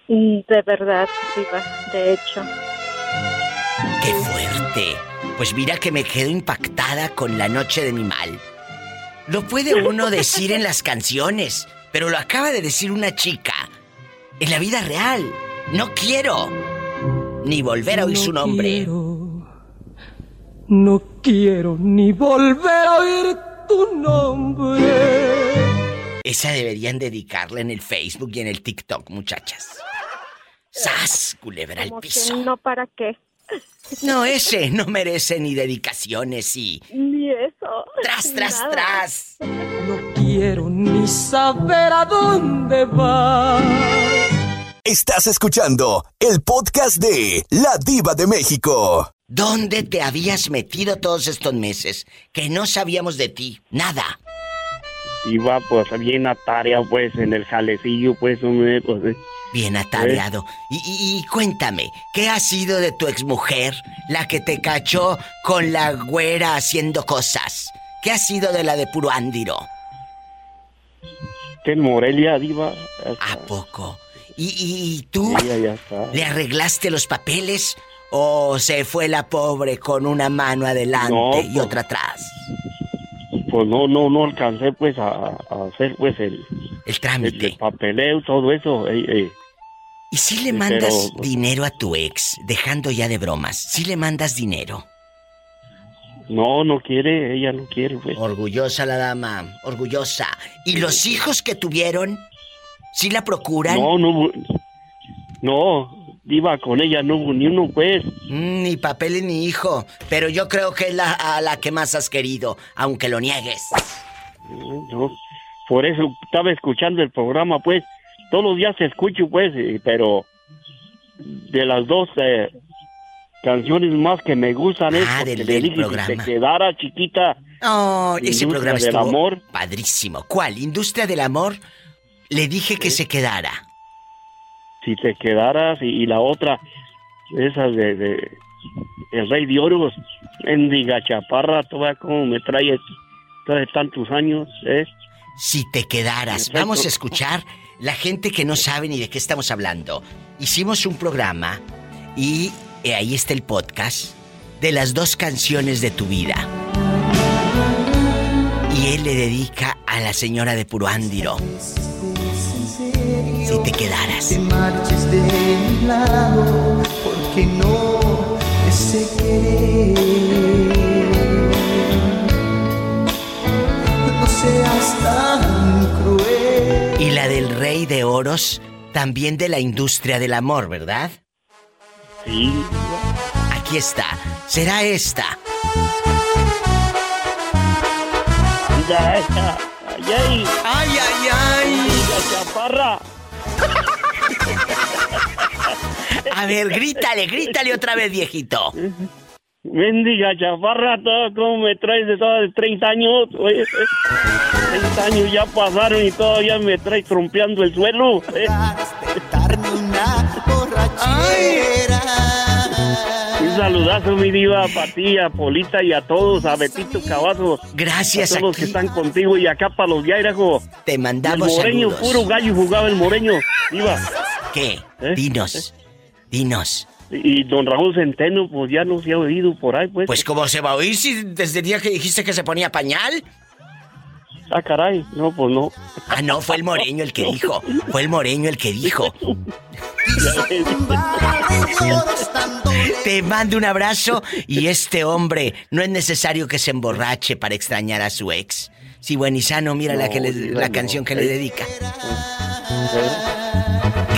Mm, De verdad, Diva, de hecho. ¡Qué fuerte! Pues mira que me quedo impactada con la noche de mi mal. Lo puede uno <laughs> decir en las canciones, pero lo acaba de decir una chica. En la vida real. No quiero ni volver a oír su nombre. No quiero ni volver a oír tu nombre. Esa deberían dedicarla en el Facebook y en el TikTok, muchachas. ¡Sas! Culebra al piso. no para qué. No, ese no merece ni dedicaciones y. Ni eso. ¡Tras, tras, Nada. tras! No quiero ni saber a dónde vas. Estás escuchando el podcast de La Diva de México. ¿Dónde te habías metido todos estos meses? Que no sabíamos de ti. Nada. Iba pues bien atareado pues en el jalecillo pues, hombre, pues, eh. Bien atareado. Y, y- y cuéntame, ¿qué ha sido de tu exmujer, la que te cachó con la güera haciendo cosas? ¿Qué ha sido de la de puro ándiro? que en Morelia, diva. ¿A poco? ¿Y, y- y tú Sí, ya está. le arreglaste los papeles o se fue la pobre con una mano adelante No, y pues- otra atrás? Pues no, no, no alcancé pues a, a hacer pues el... El trámite. El, papeleo, todo eso. eh, eh. ¿Y si le mandas pero- dinero a tu ex, dejando ya de bromas? ¿Si le mandas dinero? No, no quiere, ella no quiere pues. Orgullosa la dama, orgullosa. ¿Y los hijos que tuvieron? ¿Sí la procuran? No, no, no, iba con ella, no hubo ni uno pues. Mm, ni papeles ni hijo. Pero yo creo que es la, a la que más has querido, aunque lo niegues. No, por eso estaba escuchando el programa, pues. Todos los días escucho, pues, eh, pero de las dos eh, canciones más que me gustan es Ah, del- del programa. se quedara chiquita. Oh, ese programa del amor. padrísimo. ¿Cuál? ¿Industria del amor? Le dije que se quedara. Si te quedaras y, y la otra, esa de, de El Rey de Oros, Endiga Chaparra, toda como me trae trae tantos años, ¿eh? Si te quedaras, vamos a escuchar la gente que no sabe ni de qué estamos hablando. Hicimos un programa y eh, ahí está el podcast de las dos canciones de tu vida. Y él le dedica a la señora de Puruándiro. Si te quedaras. Te marches de mi lado, porque no te sé querer. No seas tan cruel. Y la del rey de oros, también de la industria del amor, ¿verdad? Sí. Aquí está. Será esta. Mira esta, ay, ay, ay, ay, ay. Endiga Chaparra. A ver, grítale, grítale otra vez, viejito. Mendiga chaparra, todo como me traes de todas de 30 años. Oye, eh, 30 años ya pasaron y todavía me traes trompeando el suelo. eh. Un saludazo, mi diva, para ti, a Polita y a todos, a Betito Cavazos. Gracias, A todos los que están contigo y acá para los Yairajo. Te mandamos El moreño, saludos. puro gallo jugaba el moreño, diva. ¿Qué? ¿Eh? Dinos. Dinos. Y don Raúl Centeno, pues ya no se ha oído por ahí, pues. Pues cómo se va a oír si desde el día que dijiste que se ponía pañal. Ah, caray, no, pues no. Ah, no, fue el moreño el que dijo. Fue el moreño el que dijo. Te mando un abrazo y este hombre no es necesario que se emborrache para extrañar a su ex. Si Buenizano, mira la, que le- la no. canción que le dedica.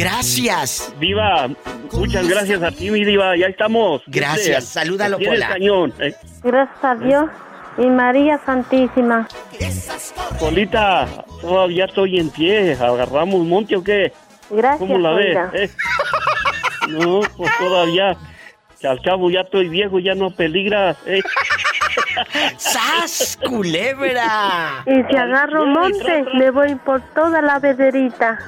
Gracias. Diva, muchas gracias a ti, mi diva. Ya estamos. Gracias. Este, Salúdalo, en el Pola. cañón. eh. Gracias a Dios y María Santísima. Polita, todavía estoy en pie. ¿Agarramos monte o qué? Gracias, ¿Cómo la ves? eh? No, pues todavía. que Al cabo ya estoy viejo, ya no peligras. eh. ¡Sas, culebra! Y si agarro monte, me voy por toda la vederita.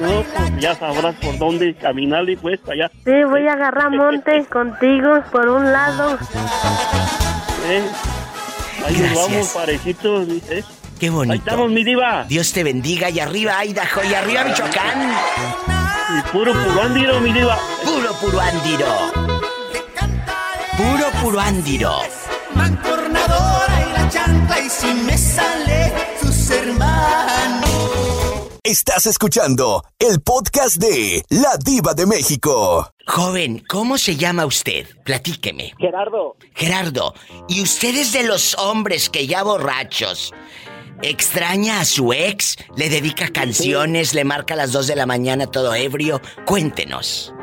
No, pues ya sabrás por dónde caminar y pues allá. Sí, voy a agarrar monte contigo por un lado. ¿Eh? Ahí nos Gracias. vamos parejitos, ¿eh? Qué bonito. Ahí estamos, mi diva. Dios te bendiga y arriba Idaho y arriba Michoacán. Y puro purándiro, mi diva. Puro puro andiro. Puro puro andiro. Mancornadora y la chancla y si me sale sus hermanos. Estás escuchando el podcast de La Diva de México. Joven, ¿cómo se llama usted? Platíqueme. Gerardo. Gerardo, ¿y ustedes de los hombres que ya borrachos extraña a su ex? ¿Le dedica canciones? ¿Le marca a las 2 de la mañana todo ebrio? Cuéntenos.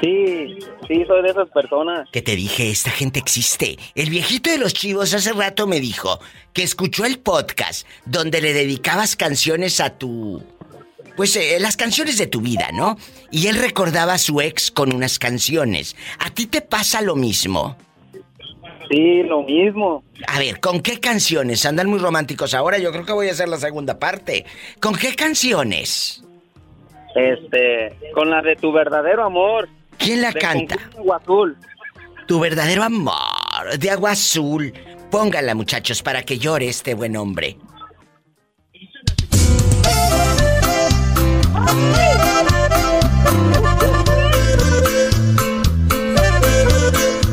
Sí, sí, soy de esas personas. Que te dije, esta gente existe. El viejito de los chivos hace rato me dijo que escuchó el podcast donde le dedicabas canciones a tu... Pues eh, las canciones de tu vida, ¿no? Y él recordaba a su ex con unas canciones. ¿A ti te pasa lo mismo? Sí, lo mismo. A ver, ¿con qué canciones? Andan muy románticos ahora, yo creo que voy a hacer la segunda parte. ¿Con qué canciones? Este, con la de tu verdadero amor. ¿Quién la De canta? Agua Azul. Tu verdadero amor de agua azul. Póngala, muchachos, para que llore este buen hombre.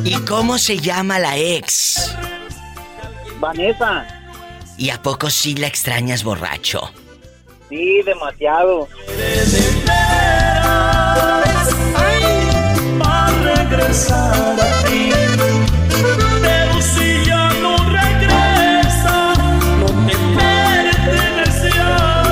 ¿Y cómo se llama la ex? Vanessa. ¿Y a poco sí la extrañas borracho? Sí, demasiado. Va a regresar a ti. Pero si ya no regresa, no te pertenece a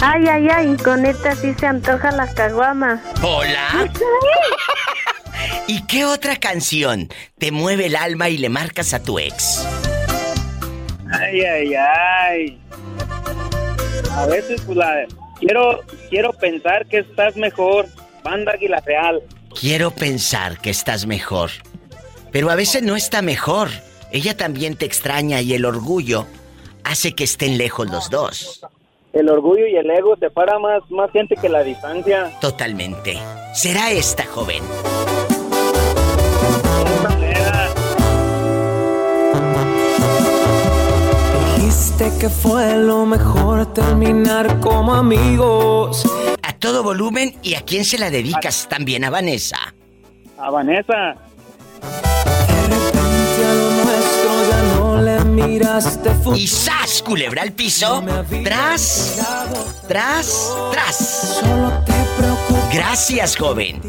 Ay, ay, ay, con esta sí se antoja la caguama. ¿Hola? <laughs> ¿Y qué otra canción te mueve el alma y le marcas a tu ex? Ay, ay, ay. A veces, pues la. Quiero, quiero pensar que estás mejor. Banda Águila Real. Quiero pensar que estás mejor. Pero a veces no está mejor. Ella también te extraña y el orgullo hace que estén lejos los dos. El orgullo y el ego separa más, más gente que la distancia. Totalmente. Será esta joven. Dijiste que fue lo mejor terminar como amigos. A todo volumen y a quién se la dedicas también a Vanessa. A Vanessa. Ya lo nuestro ya no le miraste fu- Y ¡zas! Culebra al piso. Tras, tras, tras. Gracias, joven.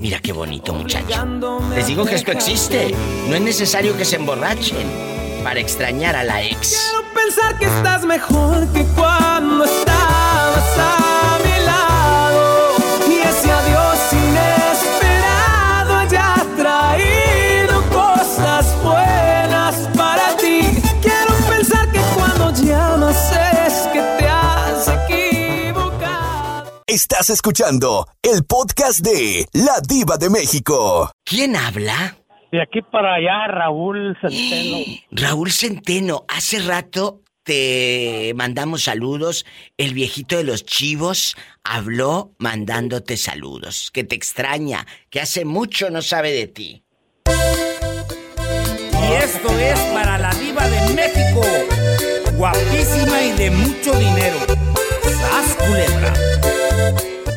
Mira qué bonito muchacho. Les digo que esto existe. No es necesario que se emborrachen para extrañar a la ex. Pensar que estás mejor que cuando estabas a mi lado. Y ese adiós inesperado haya traído cosas buenas para ti. Quiero pensar que cuando llamas es que te has equivocado. Estás escuchando el podcast de La Diva de México. ¿Quién habla? De aquí para allá, Raúl Centeno. <gasps> Raúl Centeno, hace rato te mandamos saludos. El viejito de los chivos habló mandándote saludos. Que te extraña, que hace mucho no sabe de ti. Y esto es para la diva de México. Guapísima y de mucho dinero. ¡Sas, culebra!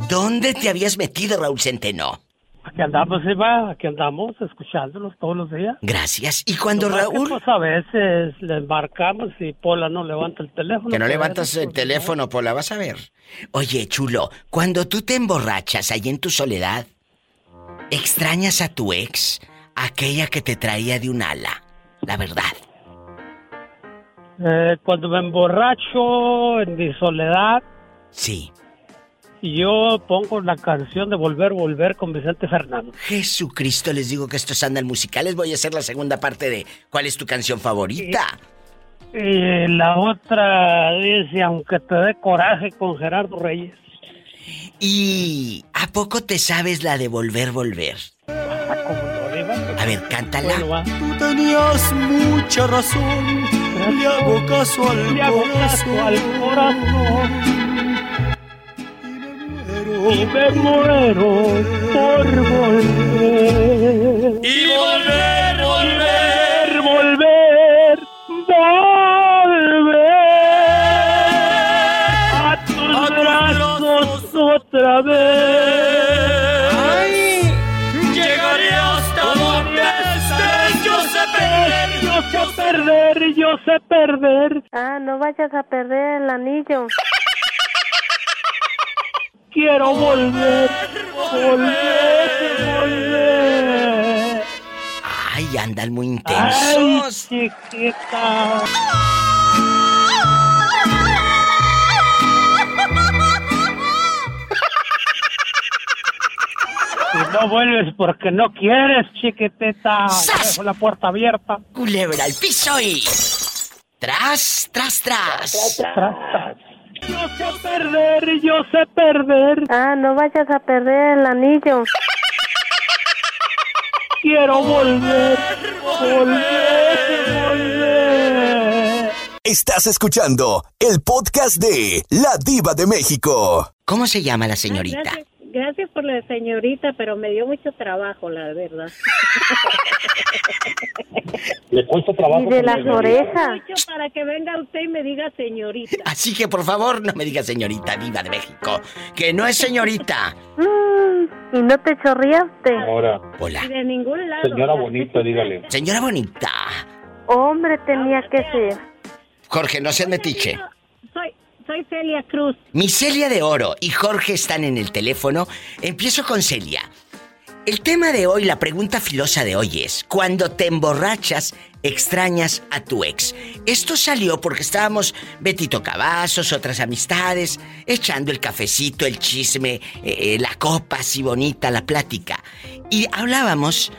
¿Dónde te habías metido, Raúl Centeno? Aquí andamos, Eva, aquí andamos, escuchándolos todos los días. Gracias. Y cuando Nomás que, Raúl... Pues a veces les marcamos y Pola no levanta el teléfono. Que no pues, levantas el teléfono, Pola, vas a ver. Oye, chulo, cuando tú te emborrachas ahí en tu soledad, extrañas a tu ex, aquella que te traía de un ala, la verdad. Eh, cuando me emborracho en mi soledad. Sí. Y yo pongo la canción de Volver, Volver con Vicente Fernández. Jesucristo, les digo que estos andan musicales. Voy a hacer la segunda parte de ¿Cuál es tu canción favorita? Y la otra dice, aunque te dé coraje con Gerardo Reyes. ¿Y a poco te sabes la de Volver, Volver? A ver, cántala. Tú tenías mucha razón. Le hago caso al Le hago caso al corazón. Y me muero por volver. Y volver, volver, volver, volver a tus brazos otra vez. Ay, llegaré hasta donde estés. Yo sé perder, yo sé perder, yo sé perder. Ah, no vayas a perder el anillo. Quiero volver, volver, volver. Ay, andan muy Ay, intensos. chiquita. Si no vuelves porque no quieres, chiquitita. Dejo la puerta abierta. Culebra al piso y. Tras, tras, tras. Tras, tras. Yo sé perder, yo sé perder. Ah, no vayas a perder el anillo. Quiero volver, volver, volver. Estás escuchando el podcast de La Diva de México. ¿Cómo se llama la señorita? Gracias, gracias por la señorita, pero me dio mucho trabajo, la verdad. <laughs> Le cuesta trabajo. Y de las orejas. Mucho para que venga usted y me diga señorita. Así que por favor no me digas señorita diva de México, que no es señorita. <laughs> Mm, ¿Y no te chorreaste? Ahora. Hola. Y de ningún lado. Señora bonita, dígale. Señora bonita. Hombre, tenía que ser. Jorge, no seas metiche. Soy, Celia Cruz. Mi Celia de Oro y Jorge están en el teléfono. Empiezo con Celia. El tema de hoy, la pregunta filosa de hoy es, cuando te emborrachas, extrañas a tu ex. Esto salió porque estábamos Betito Cavazos, otras amistades, echando el cafecito, el chisme, eh, la copa así bonita, la plática. Y hablábamos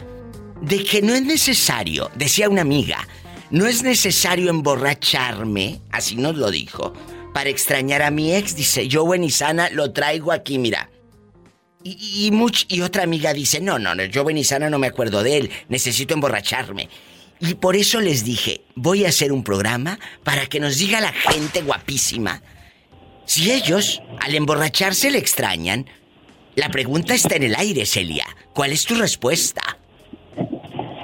de que no es necesario, decía una amiga, no es necesario emborracharme, así nos lo dijo, para extrañar a mi ex, dice, yo buen y sana lo traigo aquí, mira. Y, much- y otra amiga dice, no, no, no, yo buen y sana no me acuerdo de él, necesito emborracharme. Y por eso les dije, voy a hacer un programa para que nos diga la gente guapísima. Si ellos, al emborracharse, le extrañan, la pregunta está en el aire, Celia. ¿Cuál es tu respuesta?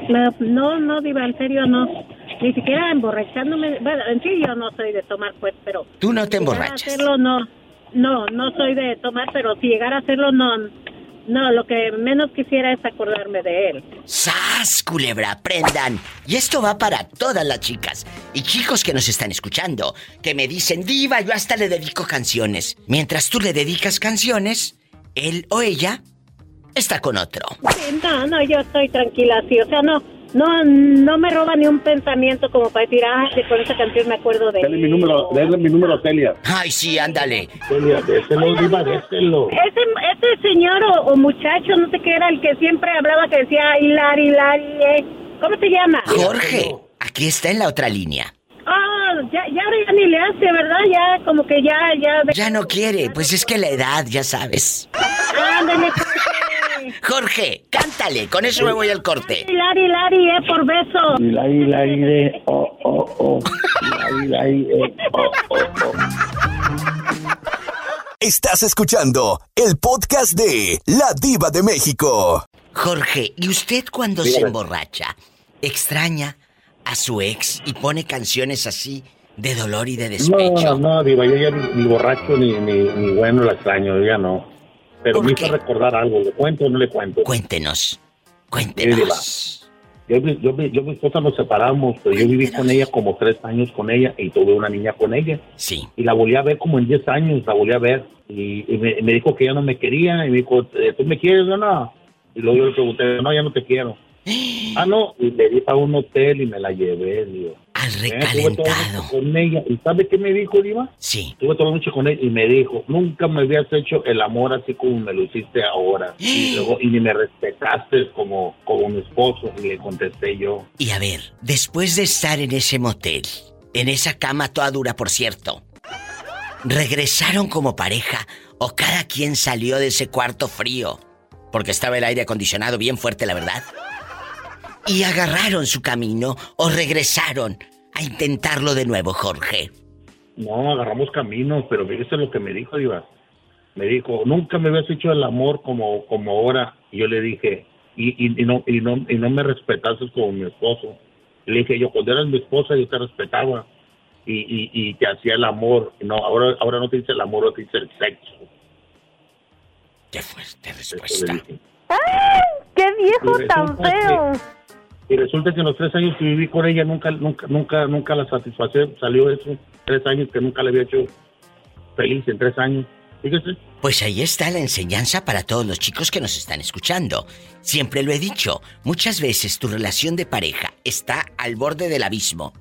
No, no, no, Diva, en serio no. Ni siquiera emborrachándome. Bueno, en sí yo no soy de tomar, pues, pero. Tú no te emborrachas. hacerlo, no. No, no soy de tomar, pero si llegara a hacerlo, no. No, lo que menos quisiera es acordarme de él. ¡Sas, culebra! ¡Aprendan! Y esto va para todas las chicas y chicos que nos están escuchando, que me dicen, Diva, yo hasta le dedico canciones. Mientras tú le dedicas canciones, él o ella está con otro. Sí, No, no, yo estoy tranquila así. O sea, no, no, no me roba ni un pensamiento como para decir, ah, que con esa canción me acuerdo de Dale mi número, dale mi número a Celia. Ay, sí, ándale. Celia, déselo, diva, déselo. Ese, ese señor o, o muchacho, no sé qué era, el que siempre hablaba que decía Hilari, Hilari, eh. ¿cómo se llama? Jorge, aquí está en la otra línea. Ah, ya, ya, ahora ya ni le hace, ¿verdad? Ya, como que ya, ya... Ya no quiere, pues es que la edad, ya sabes. Ándale, Jorge, cántale, con eso me voy al corte. Hilari, Hilari, eh, por beso. Y la y la y de oh oh oh. Y la y la y de oh oh oh. Estás escuchando el podcast de La Diva de México. Jorge, ¿y usted cuando se emborracha, extraña a su ex y pone canciones así de dolor y de despecho? No, no, diva, yo ya ni, ni borracho ni, ni, ni bueno la extraño, yo ya no. Pero me hizo recordar algo, ¿le cuento o no le cuento? Cuéntenos, cuéntenos. Yo, yo, yo mi esposa nos separamos, pero yo viví con ella como tres años con ella y tuve una niña con ella. Sí. Y la volví a ver como en 10 años, la volví a ver. Y, y me, me dijo que ya no me quería y me dijo, "Eh, ¿tú me quieres o no? Y luego yo le pregunté, no, ya no te quiero. Ah, no, y le di a un hotel y me la llevé, digo. Al recalentado. con ella. ¿Y sabe qué me dijo, Diva? Sí. Estuve toda la noche con él y me dijo, nunca me habías hecho el amor así como me lo hiciste ahora. <gasps> Y luego, y ni me respetaste como, como mi esposo. Y le contesté yo. Y a ver, después de estar en ese motel, en esa cama toda dura, por cierto, ¿regresaron como pareja o cada quien salió de ese cuarto frío? Porque estaba el aire acondicionado bien fuerte, la verdad. ¿Y agarraron su camino o regresaron a intentarlo de nuevo, Jorge? No, agarramos camino, pero fíjese lo que me dijo, Diva. Me dijo, nunca me habías hecho el amor como, como ahora. Y yo le dije, y, y, y no, y, no, y no me respetaste como mi esposo. Y le dije, yo cuando eras mi esposa yo te respetaba y, y, y te hacía el amor. No, ahora, ahora no te dice el amor, ahora te dice el sexo. Qué fuerte respuesta. ¡Ay! ¡Qué viejo tan feo! Y resulta que en los tres años que viví con ella nunca, nunca, nunca, nunca la satisfacé. Salió eso. Tres años que nunca le había hecho feliz en tres años. Pues ahí está la enseñanza para todos los chicos que nos están escuchando. Siempre lo he dicho, muchas veces tu relación de pareja está al borde del abismo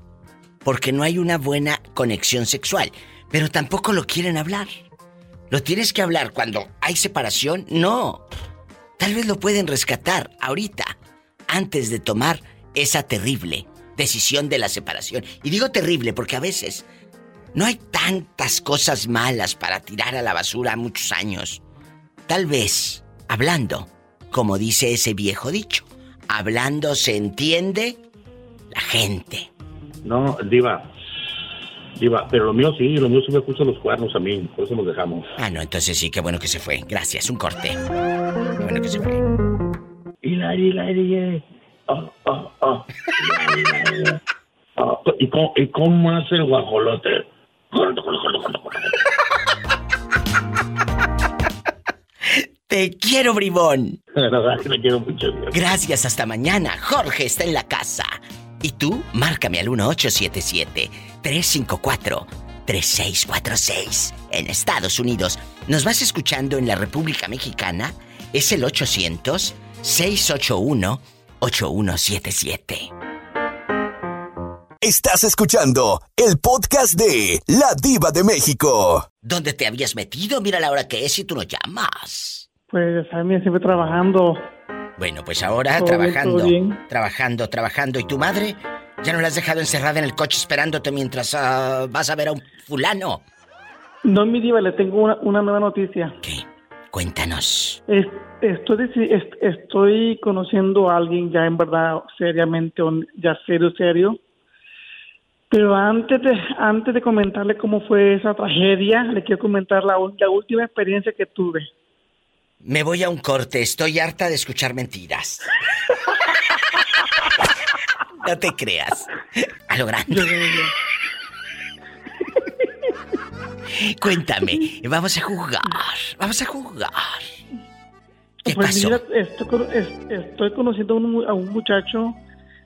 porque no hay una buena conexión sexual, pero tampoco lo quieren hablar. ¿Lo tienes que hablar cuando hay separación? No. Tal vez lo pueden rescatar ahorita, antes de tomar esa terrible decisión de la separación. Y digo terrible porque a veces no hay tantas cosas malas para tirar a la basura muchos años. Tal vez, hablando, como dice ese viejo dicho, hablando se entiende la gente. No, Diva. Diva, pero lo mío sí, lo mío sí me puso los cuernos a mí, por eso nos dejamos. Ah, no, entonces sí, qué bueno que se fue. Gracias, un corte. Qué bueno que se fue. Hilari, Hilari, oh, oh, oh. Oh, ¿Y cómo, ¿Y cómo hace el guajolote? Te quiero, bribón. Me quiero mucho. Gracias, hasta mañana. Jorge está en la casa. Y tú, márcame al 1877-354-3646 en Estados Unidos. ¿Nos vas escuchando en la República Mexicana? Es el 800-681-8177. Estás escuchando el podcast de La Diva de México. ¿Dónde te habías metido? Mira la hora que es y tú no llamas. Pues a mí siempre trabajando. Bueno, pues ahora Todo bien, trabajando, todo bien. trabajando, trabajando. ¿Y tu madre? ¿Ya no la has dejado encerrada en el coche esperándote mientras ah, vas a ver a un fulano? No, mi diva, le tengo una, una nueva noticia. Cuéntanos. Es- estoy, conociendo a alguien ya en verdad seriamente, ya serio, serio. Pero antes de, antes de comentarle cómo fue esa tragedia, le quiero comentar la, última experiencia que tuve. Me voy a un corte, estoy harta de escuchar mentiras. <laughs> No te creas. A lo grande. Cuéntame, vamos a jugar, vamos a jugar. ¿Qué Pues pasó? mira, estoy, cono- es- estoy conociendo a un, a un muchacho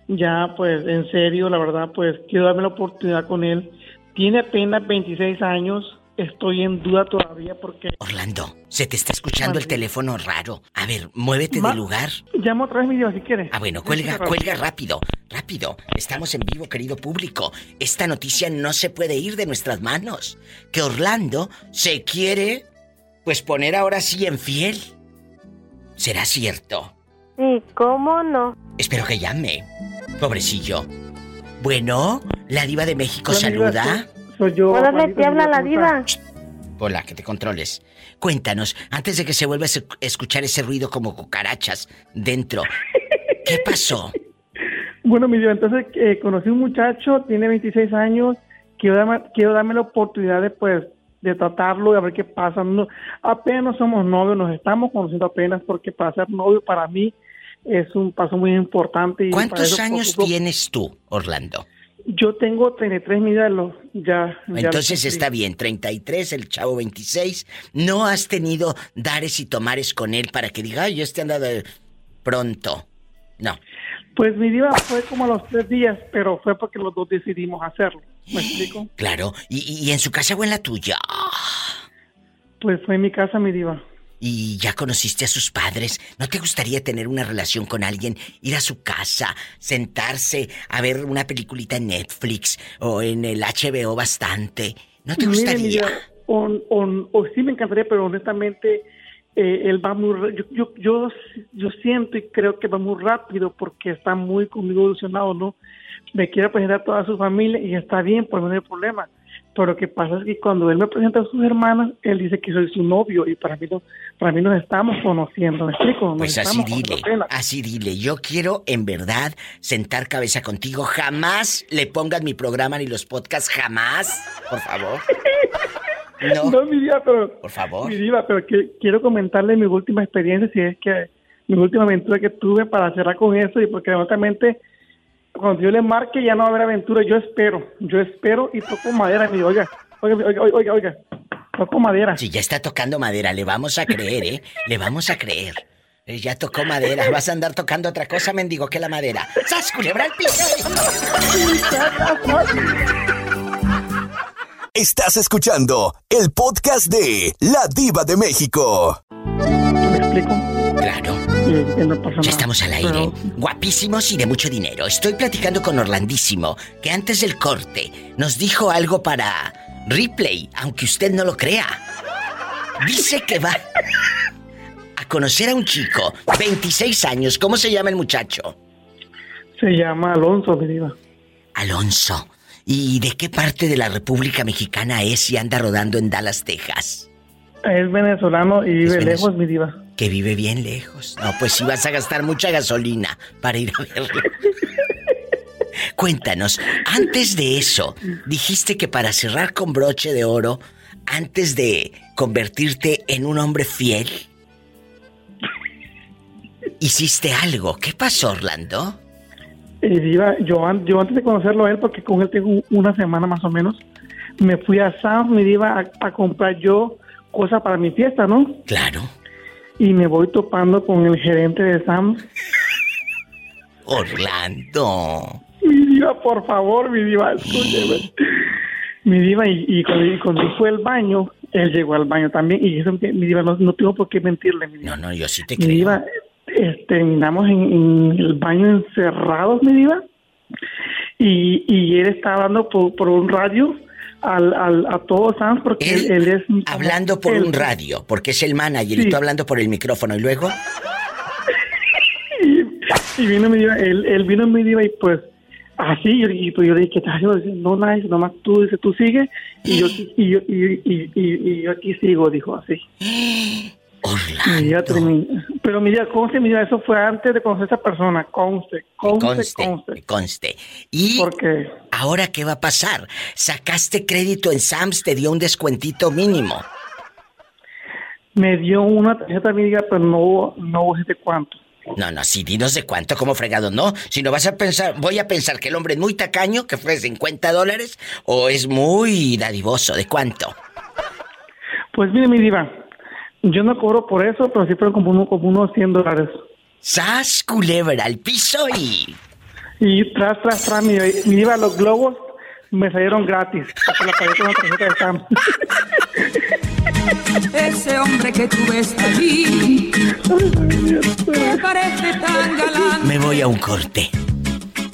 ya pues en serio, la verdad pues quiero darme la oportunidad con él. Tiene apenas 26 años, estoy en duda todavía porque... Orlando, se te está escuchando el teléfono raro. A ver, muévete Ma- de lugar. Llamo otra vez mi si quieres. Ah, bueno, cuelga, cuelga rápido, rápido. Estamos en vivo, querido público. Esta noticia no se puede ir de nuestras manos. Que Orlando se quiere, pues poner ahora sí en fiel. ¿Será cierto? Sí, ¿cómo no? Espero que llame. Pobrecillo. Bueno, la diva de México saluda. Soy yo. Hola, Juanito, te habla la diva. Hola, que te controles. Cuéntanos, antes de que se vuelva a escuchar ese ruido como cucarachas dentro. ¿Qué pasó? Bueno, mi diva, entonces eh, conocí un muchacho, tiene 26 años, quiero darme, quiero darme la oportunidad de pues de tratarlo y a ver qué pasa. No, apenas somos novios, nos estamos conociendo apenas porque para ser novio para mí es un paso muy importante. Y ¿Cuántos años tienes tú, Orlando? Yo tengo 33 mil los ya. ya Entonces cumplí. está bien, 33, el chavo 26. ¿No has tenido dares y tomares con él para que diga, ay, este anda de pronto? No. Pues mi diva fue como a los tres días, pero fue porque los dos decidimos hacerlo. ¿Me <gasps> explico? Claro. ¿Y, y- en su casa o en la tuya? Pues fue en mi casa, mi diva. ¿Y ya conociste a sus padres? ¿No te gustaría tener una relación con alguien? Ir a su casa, sentarse a ver una peliculita en Netflix o en el HBO bastante. ¿No te gustaría? diva, on- on- o sí me encantaría, pero honestamente eh, él va muy... Yo, yo, yo, yo siento y creo que va muy rápido porque está muy conmigo ilusionado, ¿no? Me quiere presentar a toda su familia y está bien, pues no hay problema. Pero lo que pasa es que cuando él me presenta a sus hermanas, él dice que soy su novio y para mí no, para mí nos estamos conociendo, ¿me explico? Nos Pues así dile, así dile. Yo quiero en verdad sentar cabeza contigo. Jamás le pongas mi programa ni los podcasts, jamás. Por favor. <laughs> No. mi diva, pero... Por favor. Mi diva, pero que- quiero comentarle mi última experiencia, si es que mi última aventura que tuve para cerrar con eso y porque honestamente cuando yo le marque ya no va a haber aventura, yo espero, yo espero y toco madera, mi oiga, oiga, oiga, oiga, oiga, toco madera. Si ya está tocando madera, le vamos a creer, ¿eh? Le vamos a creer. Eh, Ya tocó madera. Vas a andar tocando otra cosa, mendigo, que la madera. ¡Sas, culebra al piso! Estás escuchando el podcast de La Diva de México. ¿Me explico? Claro. Y, y no pasa nada. Ya estamos al aire. Pero- Guapísimos y de mucho dinero. Estoy platicando con Orlandísimo, que antes del corte nos dijo algo para Ripley, aunque usted no lo crea. Dice que va a conocer a un chico, 26 años. ¿Cómo se llama el muchacho? Se llama Alonso, mi diva. Alonso. ¿Y de qué parte de la República Mexicana es y anda rodando en Dallas, Texas? Es venezolano y vive lejos, mi diva. Que vive bien lejos. No, pues sí vas a gastar mucha gasolina para ir a verlo. <laughs> Cuéntanos, antes de eso, dijiste que para cerrar con broche de oro, antes de convertirte en un hombre fiel, <laughs> hiciste algo. ¿Qué pasó, Orlando? Y diva, yo, yo antes de conocerlo a él, porque con él tengo una semana más o menos, me fui a Sam's, me iba a, a comprar yo cosas para mi fiesta, ¿no? Claro. Y me voy topando con el gerente de Sam's. <laughs> Orlando. Mi diva, por favor, mi diva, escúcheme. Mi diva, y, y cuando, y cuando fue al baño, él llegó al baño también, y eso, mi diva, no, no tengo por qué mentirle, mi diva. No, no, yo sí te Mi creo. diva, eh, terminamos en, en el baño encerrados, mi diva, y, y él está hablando por, por un radio al, al, a todos Sam's porque él, él es... Hablando por él- un radio, porque es el manager y tú hablando por el micrófono. Y luego, <laughs> Y vino mi diva, él, él vino mi diva y pues así, y, pues yo le dije, ¿qué estás haciendo? Dice, no, nada, dice, nomás tú, dice, tú sigue, y yo, y yo, y, y, y, y yo aquí sigo, dijo así. <gasps> <gasps> Mi terminó- Pero mi diva, conste, mi diva, eso fue antes de conocer a esa persona, conste, conste, conste, conste. conste. Y ahora qué va a pasar? Sacaste crédito en Sam's, te dio un descuentito mínimo. Me dio una tarjeta, mi diva, pero no, no sé de cuánto. No, no, sí, dinos de cuánto, como fregado, no. Si no vas a pensar, voy a pensar que el hombre es muy tacaño, que fue 50 dólares, o es muy dadivoso, ¿de cuánto? Pues mire, mi diva, yo no cobro por eso, pero sí fueron como, uno, como unos 100 dólares. ¡Sas, culebra, al piso y... Y tras, tras, tras, mi, mi diva, los globos me salieron gratis, porque la pagué con una tarjeta de Sam. <laughs> Ese hombre que tú ves allí, que parece tan galán. Me voy a un corte.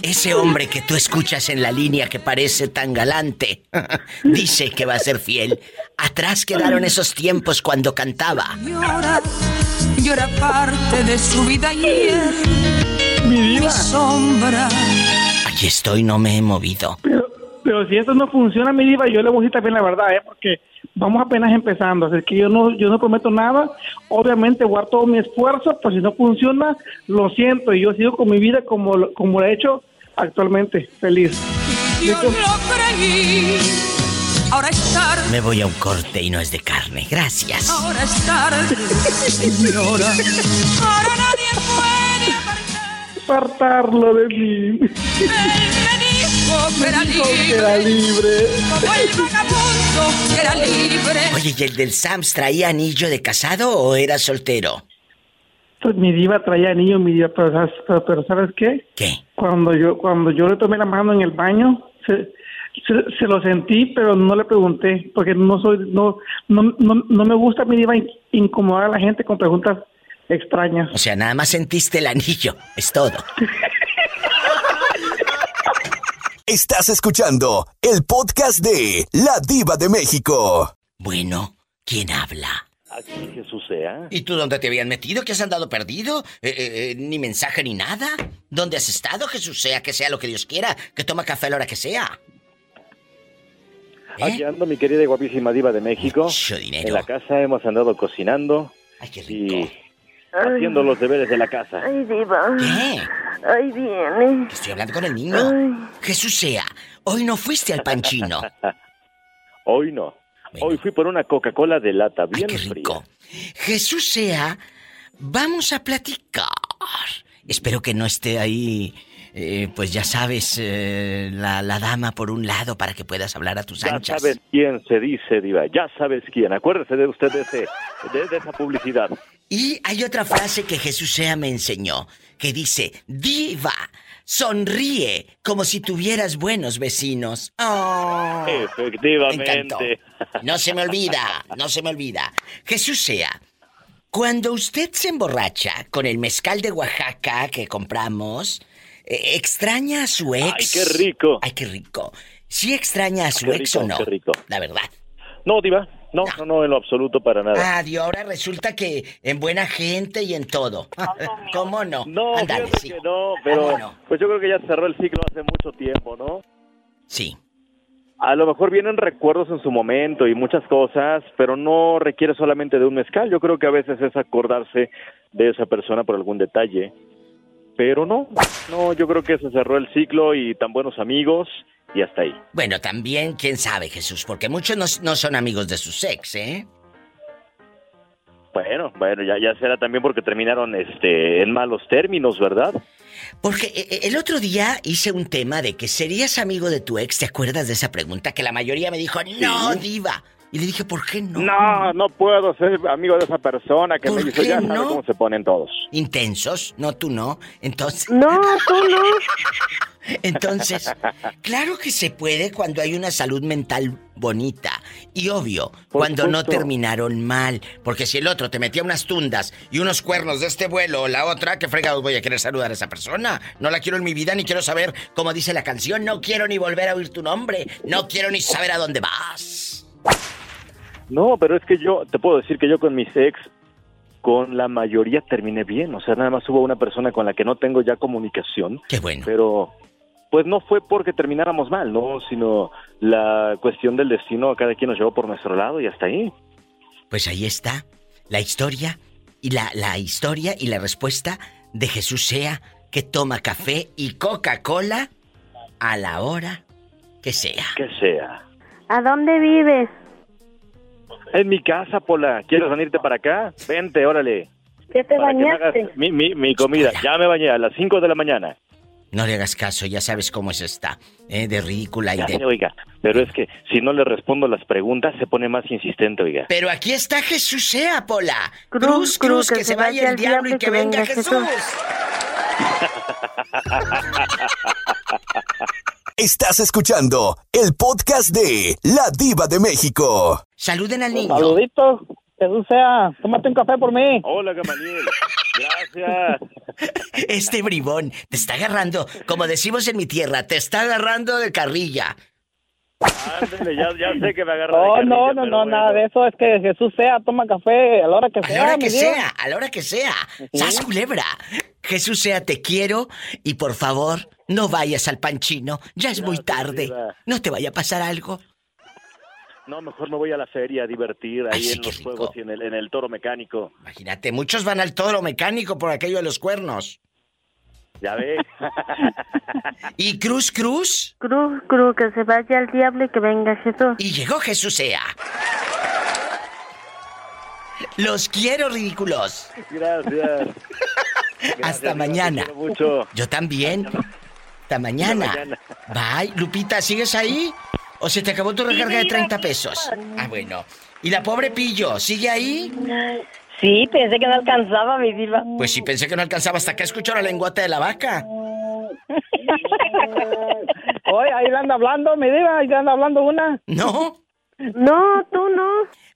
Ese hombre que tú escuchas en la línea que parece tan galante, dice que va a ser fiel. Atrás quedaron esos tiempos cuando cantaba. Llora, llora parte de su vida y él, mi, sombra. Aquí estoy, no me he movido. Pero si esto no funciona, mi diva, yo le voy a decir también la verdad, ¿eh? Porque vamos apenas empezando, así que yo no, yo no prometo nada. Obviamente voy a dar todo mi esfuerzo, pero si no funciona, lo siento, y yo sigo con mi vida como, lo- como lo he hecho actualmente, feliz. Yo lo creí. Ahora es tarde, Me voy a un corte y no es de carne. Gracias. ahora es tarde, señora. Ahora nadie puede Apartarlo de mí. dijo que era Dijo que libre. era libre. Como el vagabundo que era libre. Oye, ¿y el del Sams traía anillo de casado o era soltero? Pues mi diva traía anillo, mi diva, pero, ¿sabes- pero, pero ¿sabes qué? ¿Qué? Cuando yo, cuando yo le tomé la mano en el baño, se, se, se lo sentí, pero no le pregunté, porque no soy, no, no, no, no me gusta mi diva in- incomodar a la gente con preguntas extrañas. O sea, nada más sentiste el anillo, es todo. <laughs> Estás escuchando el podcast de La Diva de México. Bueno, ¿quién habla? Aquí Jesús sea. ¿Y tú dónde te habían metido? ¿Que has andado perdido? Eh, eh, eh, ¿Ni mensaje ni nada? ¿Dónde has estado, Jesús? Sea que sea lo que Dios quiera, que toma café a la hora que sea. Aquí ando, mi querida y guapísima diva de México. En la casa hemos andado cocinando y haciendo los deberes de la casa. Ay, diva. ¿Qué? Ay, viene. Estoy hablando con el niño. Jesús sea, hoy no fuiste al panchino. <laughs> Hoy no. Hoy fui por una Coca-Cola de lata bien fría. Jesús sea, vamos a platicar. Espero que no esté ahí, eh, pues ya sabes, eh, la, la dama por un lado para que puedas hablar a tus Ya anchas. sabes quién se dice, diva. Ya sabes quién. Acuérdese de usted de, ese, de, de esa publicidad. Y hay otra frase que Jesús sea me enseñó, que dice, diva, sonríe como si tuvieras buenos vecinos. Oh. Efectivamente. No se me olvida, no se me olvida. Jesús sea, cuando usted se emborracha con el mezcal de Oaxaca que compramos, eh, ¿extraña a su ex? Ay, qué rico. Ay, qué rico. ¿Sí extraña a su ex o no? qué rico. La verdad. No, diva. No, no, no, en lo absoluto para nada. Ah, y ahora resulta que en buena gente y en todo. <laughs> ¿Cómo no? No, sí. que no, pero ¿Cómo no? pues yo creo que ya cerró el ciclo hace mucho tiempo, ¿no? Sí. A lo mejor vienen recuerdos en su momento y muchas cosas, pero no requiere solamente de un mezcal. Yo creo que a veces es acordarse de esa persona por algún detalle. Pero no, no, yo creo que se cerró el ciclo y tan buenos amigos y hasta ahí. Bueno, también, quién sabe, Jesús, porque muchos no, no son amigos de sus ex, ¿eh? Bueno, bueno, ya, ya será también porque terminaron este en malos términos, ¿verdad? Porque eh, el otro día hice un tema de que serías amigo de tu ex, ¿te acuerdas de esa pregunta? Que la mayoría me dijo, no, diva. Y le dije, ¿por qué no? No, no puedo ser amigo de esa persona que me ¿Por dijo, qué ya sabe no? cómo se ponen todos. Intensos, no tú no. Entonces. No, tú no. <laughs> Entonces, claro que se puede cuando hay una salud mental bonita. Y obvio, cuando no terminaron mal. Porque si el otro te metía unas tundas y unos cuernos de este vuelo o la otra, ¿qué fregados voy a querer saludar a esa persona? No la quiero en mi vida ni quiero saber cómo dice la canción. No quiero ni volver a oír tu nombre. No quiero ni saber a dónde vas. No, pero es que yo te puedo decir que yo con mis ex, con la mayoría terminé bien. O sea, nada más hubo una persona con la que no tengo ya comunicación. Qué bueno. Pero, pues no fue porque termináramos mal, ¿no? Sino la cuestión del destino, cada quien nos llevó por nuestro lado y hasta ahí. Pues ahí está la historia y la, la historia y la respuesta de Jesús sea que toma café y Coca-Cola a la hora que sea. Que sea. ¿A dónde vives? En mi casa, Pola. ¿Quieres venirte para acá? Vente, órale. ¿Qué te Para que me hagas bañaste? mi, mi, mi comida. Ya me bañé a las 5 de la mañana. No le hagas caso, ya sabes cómo es esta, ¿eh? de ridícula y Ya de... sé, oiga, pero es que si no le respondo las preguntas se pone más insistente, oiga. Pero aquí está Jesús sea, Pola. Cruz, cruz, que, se vaya el diablo y que venga Jesús. Estás escuchando el podcast de La Diva de México. Saluden al niño. Saluditos. Jesús sea, tómate un café por mí. Hola, Gamaliel. Gracias. <laughs> Este bribón te está agarrando, como decimos en mi tierra, te está agarrando de carrilla. Ándale, ya, ya sé que me agarra de No, carrilla, no, no, no, bueno. nada de eso. Es que Jesús sea, toma café a la hora que A sea. la hora que Dios. sea, a la hora que sea. ¡Sas culebra! Jesús sea, te quiero y por favor, no vayas al panchino. Ya es muy tarde. No te vaya a pasar algo. No, mejor me voy a la feria a divertir ahí en los juegos y en el, en el toro mecánico. Imagínate, muchos van al toro mecánico por aquello de los cuernos. Ya ve. <laughs> ¿Y Cruz Cruz? Cruz, cruz, que se vaya al diablo y que venga Jesús. Y llegó Jesús sea. Los quiero, ridículos. Gracias. <laughs> Hasta Diva, mañana. mucho. Yo también. Hasta mañana. mañana. Bye. Lupita, ¿sigues ahí? ¿O se te acabó tu recarga de 30 pesos? Ah, bueno. ¿Y la pobre Pillo, sigue ahí? Sí, pensé que no alcanzaba, mi diva. Pues sí, pensé que no alcanzaba hasta que escuchó la lengüeta de la vaca. <laughs> Oye, ahí le anda hablando, mi diva, ahí le anda hablando una. ¿No? No, tú no.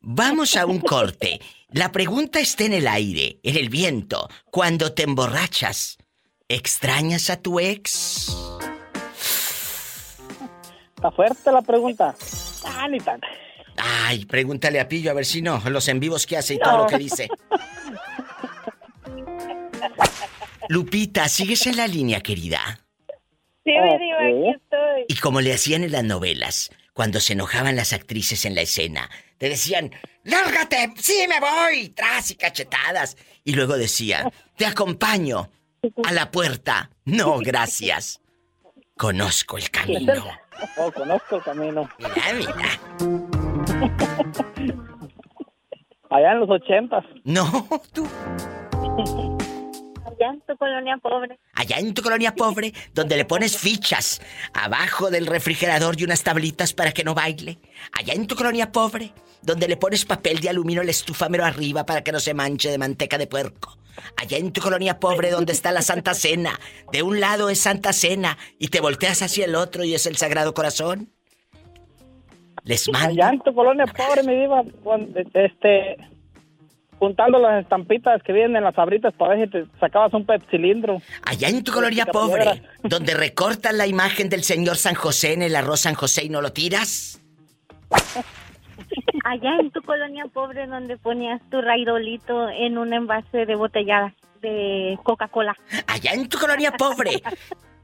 Vamos a un corte. La pregunta está en el aire, en el viento. Cuando te emborrachas, ¿extrañas a tu ex? Está fuerte la pregunta. Ah, ni tan. Ay, pregúntale a Pillo a ver si no, los en vivos que hace y todo lo que dice. Lupita, ¿sigues en la línea, querida? Sí, mi diva, aquí estoy. Y como le hacían en las novelas, cuando se enojaban las actrices en la escena. Te decían, lárgate, sí me voy, tras y cachetadas. Y luego decían, te acompaño a la puerta. No, gracias. Conozco el camino. <laughs> Oh, conozco el camino. Mira, mira. <laughs> Allá en los ochentas. No, tú. Allá en tu colonia pobre. Allá en tu colonia pobre, donde le pones fichas abajo del refrigerador y unas tablitas para que no baile. Allá en tu colonia pobre, donde le pones papel de aluminio al estufamero arriba para que no se manche de manteca de puerco. Allá en tu colonia pobre, donde está la Santa Cena. De un lado es Santa Cena y te volteas hacia el otro y es el Sagrado Corazón. Les mando. Allá en tu colonia pobre, mi diva, este, juntando las estampitas que vienen en las abritas para ver si te sacabas un cilindro. Allá en tu colonia pobre, donde recortas la imagen del señor San José en el arroz San José y no lo tiras. <laughs> Allá en tu colonia pobre donde ponías tu raidolito en un envase de botellada de Coca-Cola. Allá en tu colonia pobre,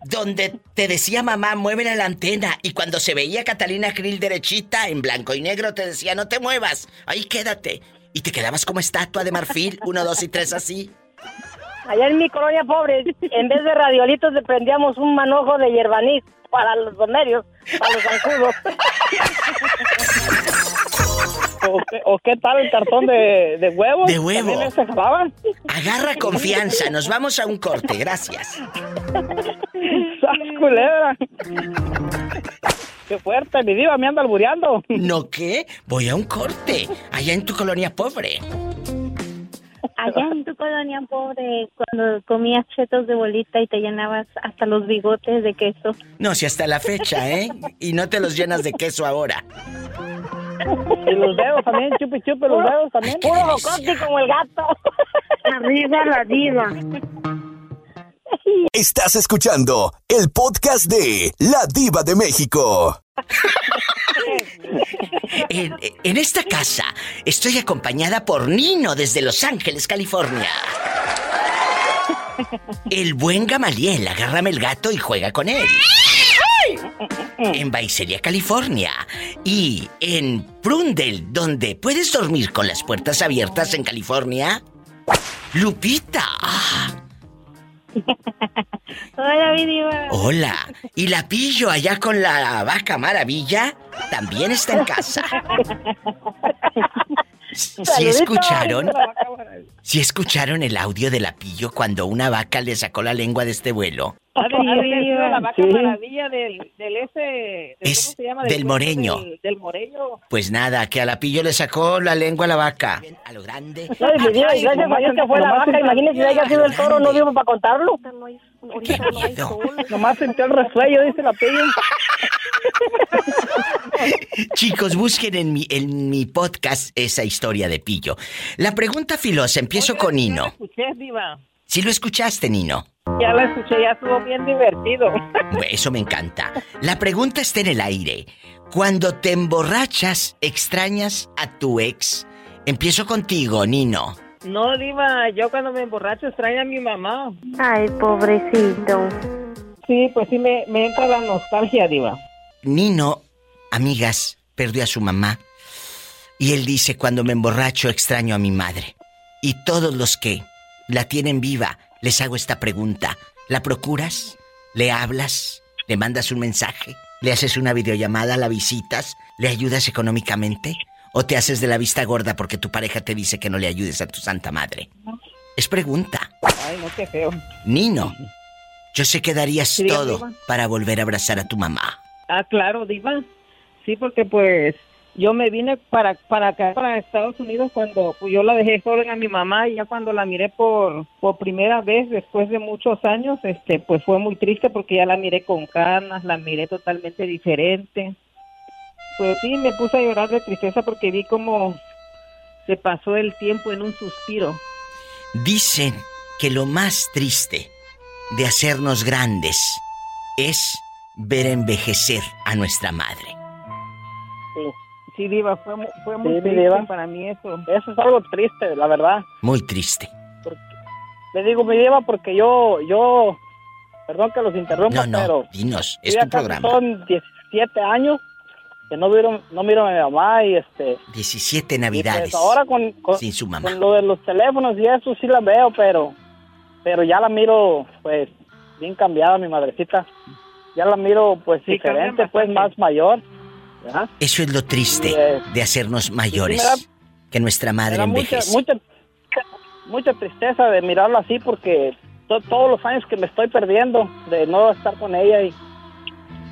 donde te decía mamá, muévele la antena. Y cuando se veía Catalina Krill derechita, en blanco y negro, te decía, no te muevas, ahí quédate. Y te quedabas como estatua de marfil, uno, dos y tres así. Allá en mi colonia pobre, en vez de radiolitos le prendíamos un manojo de hierbanís para los domerios, para los zancudos. <laughs> ¿O qué, o qué tal el cartón de, de huevos? De huevo. ¿También se? Agarra confianza, nos vamos a un corte, gracias. ¡Sas, culebra! ¡Qué fuerte! Mi diva me anda albureando. ¿No qué? Voy a un corte, allá en tu colonia pobre. Allá en tu colonia pobre cuando comías chetos de bolita y te llenabas hasta los bigotes de queso. No, si hasta la fecha, ¿eh? Y no te los llenas de queso ahora. Y los dedos también, chupi chupi los dedos también. Puro jocote como el gato. Arriba la diva. Estás escuchando el podcast de La Diva de México. En, en esta casa estoy acompañada por Nino desde Los Ángeles, California. El buen Gamaliel, agárrame el gato y juega con él. En Baicelia, California. Y en Prundle, donde puedes dormir con las puertas abiertas en California. Lupita. <laughs> Hola, mi diva. Hola. Y la pillo allá con la vaca maravilla. También está en casa. <laughs> ¿Sí Saluditos. escucharon? ¿Sí escucharon el audio de la pillo cuando una vaca le sacó la lengua de este vuelo? la vaca maravilla del, del ese... del- Es ¿Cómo se llama? del cuento moreño. Del, del moreño. Pues nada, que a la pillo le sacó la lengua a la vaca. A lo grande. No, mi diva, y gracias a Dios que fue la vaca, imagínese si haya sido el toro, no vivo para contarlo. Nomás sentí el resuello, dice la pillo. <laughs> Chicos, busquen en mi, en mi podcast esa historia de pillo. La pregunta filosa, empiezo con Nino. Escuché, diva. ¿Sí lo escuchaste, Nino? Ya la escuché, ya estuvo bien divertido. Eso me encanta. La pregunta está en el aire. Cuando te emborrachas, extrañas a tu ex. Empiezo contigo, Nino. No, diva, yo cuando me emborracho extraño a mi mamá. Ay, pobrecito. Sí, pues sí me, me entra la nostalgia, diva. Nino, amigas, perdió a su mamá. Y él dice, cuando me emborracho extraño a mi madre. Y todos los que la tienen viva, les hago esta pregunta. ¿La procuras? ¿Le hablas? ¿Le mandas un mensaje? ¿Le haces una videollamada? ¿La visitas? ¿Le ayudas económicamente? ¿O te haces de la vista gorda porque tu pareja te dice que no le ayudes a tu santa madre? Es pregunta. Ay, no, qué feo. Nino, yo sé que darías Sí, todo diva. para volver a abrazar a tu mamá. Ah, claro, diva. Sí, porque pues yo me vine para para acá, para Estados Unidos cuando pues, yo la dejé sola a mi mamá y ya cuando la miré por por primera vez después de muchos años, este pues fue muy triste porque ya la miré con canas, la miré totalmente diferente. Pues sí, me puse a llorar de tristeza porque vi como se pasó el tiempo en un suspiro. Dicen que lo más triste de hacernos grandes es ver envejecer a nuestra madre. Sí, sí, diva, fue, mu- fue muy Sí, triste diva. para mí eso. Eso es algo triste, la verdad. Muy triste. Le digo mi diva porque yo, yo, perdón que los interrumpa, No, no, pero dinos, es ya tu casi programa. son 17 años que no miro, no miro a mi mamá y este... 17 y, navidades. pues, ahora con, con, sin su mamá. con lo de los teléfonos y eso sí la veo, pero, pero ya la miro pues bien cambiada mi madrecita. Ya la miro pues Sí, diferente, pues más mayor. ¿Ya? Eso es lo triste Eh, de hacernos mayores. da- que nuestra madre mucha, envejece. mucha, mucha tristeza de mirarla así porque to- todos los años que me estoy perdiendo de no estar con ella y,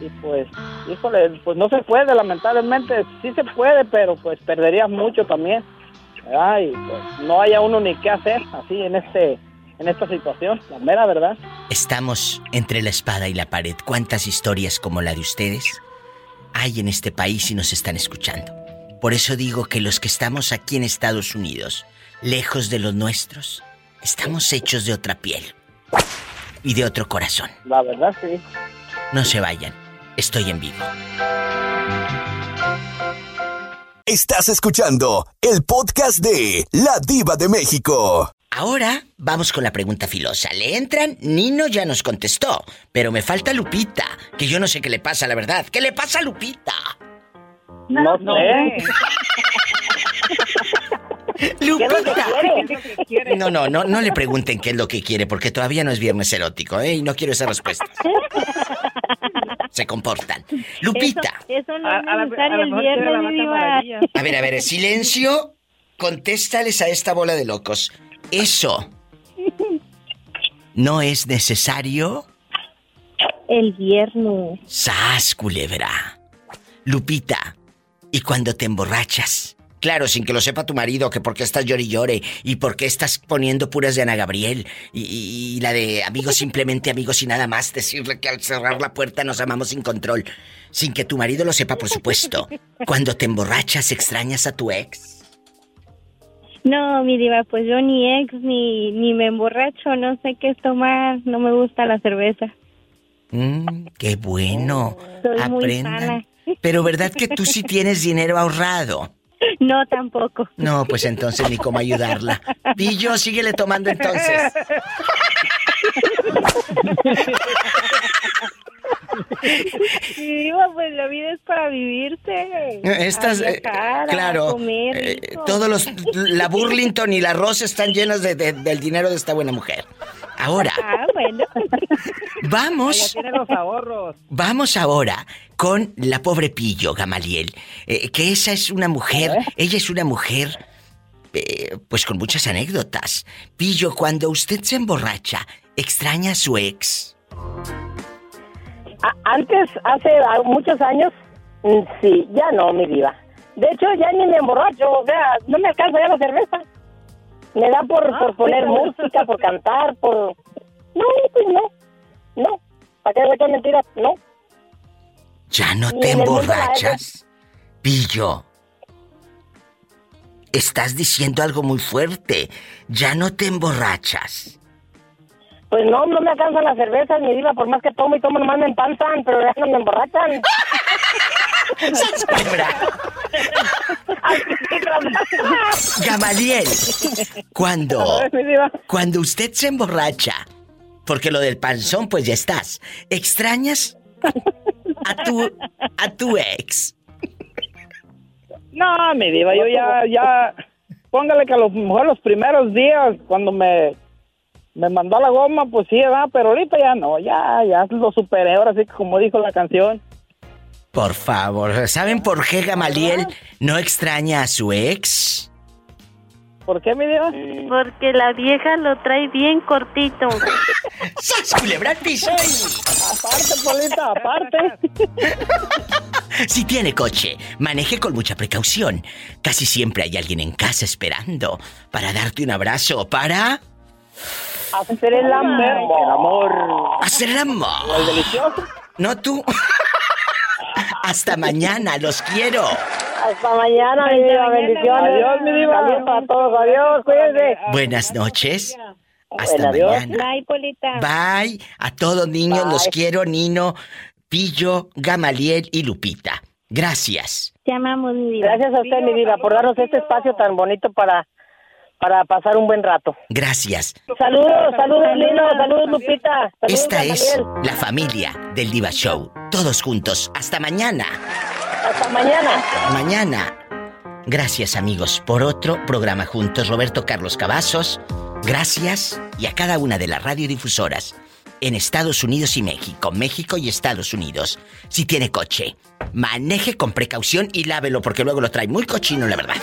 y pues, híjole, pues no se puede, lamentablemente sí se puede, pero pues perderías mucho también. ¿verdad? Y pues no haya uno ni qué hacer así en este en esta situación, la mera verdad. Estamos entre la espada y la pared. ¿Cuántas historias como la de ustedes hay en este país y nos están escuchando? Por eso digo que los que estamos aquí en Estados Unidos, lejos de los nuestros, estamos hechos de otra piel y de otro corazón. La verdad sí. No se vayan, estoy en vivo. Estás escuchando el podcast de La Diva de México. Ahora vamos con la pregunta filosa. ¿Le entran? Nino ya nos contestó, pero me falta Lupita, que yo no sé qué le pasa, la verdad. ¿Qué le pasa a Lupita? No, sé. <laughs> Lupita. No, no, no, no le pregunten qué es lo que quiere, porque todavía no es viernes erótico, ¿eh? Y no quiero esa respuesta. Se comportan. Lupita. Eso, eso no A- es necesario el viernes. A ver, a ver, silencio. Contéstales a esta bola de locos. Eso. ¿No es necesario? El viernes. ¡Sas, culebra! Lupita, ¿y cuando te emborrachas? Claro, sin que lo sepa tu marido, que por qué estás llore y llore, y por qué estás poniendo puras de Ana Gabriel, y, y- y la de amigos simplemente amigos y nada más, decirle que al cerrar la puerta nos amamos sin control, sin que tu marido lo sepa, por supuesto. Cuando te emborrachas, extrañas a tu ex. No, mi diva, pues yo ni ex ni, ni me emborracho, no sé qué es tomar, no me gusta la cerveza. Mm, qué bueno. Soy muy Aprendan. sana. Pero ¿verdad que tú sí tienes dinero ahorrado? <laughs> No, tampoco. No, pues entonces ni cómo ayudarla. Pillo, síguele tomando entonces. <laughs> <laughs> Diva, pues la vida es para vivirse. Estas, a eh, a claro, comer eh, todos los, la Burlington y la Rosa están llenas de, de- del dinero de esta buena mujer. Ahora, Ah, bueno. <laughs> vamos, los ahorros. vamos ahora con la pobre Pillo, Gamaliel, eh, que esa es una mujer, ella es una mujer, eh, pues con muchas anécdotas. Pillo, cuando usted se emborracha, ¿extraña a su ex? Antes, hace muchos años, mm, sí, ya no, mi diva. De hecho, ya ni me emborracho, o sea, no me alcanza ya la cerveza. Me da por, Ah, por poner música, por cantar, por... No, pues no, no. ¿Para qué voy a echar mentiras? No. ¿Ya no Ni te emborrachas? Pillo. Estás diciendo algo muy fuerte. Ya no te emborrachas. Pues no, no me alcanzan las cervezas, mi diva, por más que tomo y tomo, nomás me empanzan, pero ya no me emborrachan. <laughs> Gamaliel, cuando, <laughs> cuando usted se emborracha, porque lo del panzón pues ya estás, ¿extrañas a tu, a tu ex? No, mi diva, yo ya, ya, póngale que a lo mejor los primeros días, cuando me, me mandó a la goma, pues sí, ¿verdad? Pero ahorita ya no, ya, ya lo superé, ahora sí que como dijo la canción. Por favor, ¿saben por qué Gamaliel no extraña a su ex? ¿Por qué, mi diva? Porque la vieja lo trae bien cortito. <laughs> ¡Sas, culebra piso! Aparte, Polita, aparte. <laughs> Si tiene coche, maneje con mucha precaución. Casi siempre hay alguien en casa esperando para darte un abrazo o para Hacer el amor. El amor. hacer el amor. El delicioso. No tú. <laughs> Hasta mañana, los quiero. Hasta mañana, mi diva, bendiciones. Adiós, mi diva. Adiós para todos, adiós, cuídense. Buenas noches. Hasta Bueno, mañana. Bye, Polita. Bye. A todos niños los quiero, Nino, Pillo, Gamaliel y Lupita. Gracias. Te amamos, mi diva. Gracias a usted, mi diva, por darnos este espacio tan bonito para, para pasar un buen rato. Gracias. Saludos, saludos, Lino, saludos, Lupita. Saludos, Esta es la familia del Diva Show. Todos juntos. Hasta mañana. Hasta Hasta mañana. Mañana. Gracias amigos por otro programa juntos. Roberto Carlos Cavazos, gracias. Y a cada una de las radiodifusoras en Estados Unidos y México, México y Estados Unidos. Si tiene coche, maneje con precaución y lávelo porque luego lo trae muy cochino, la verdad.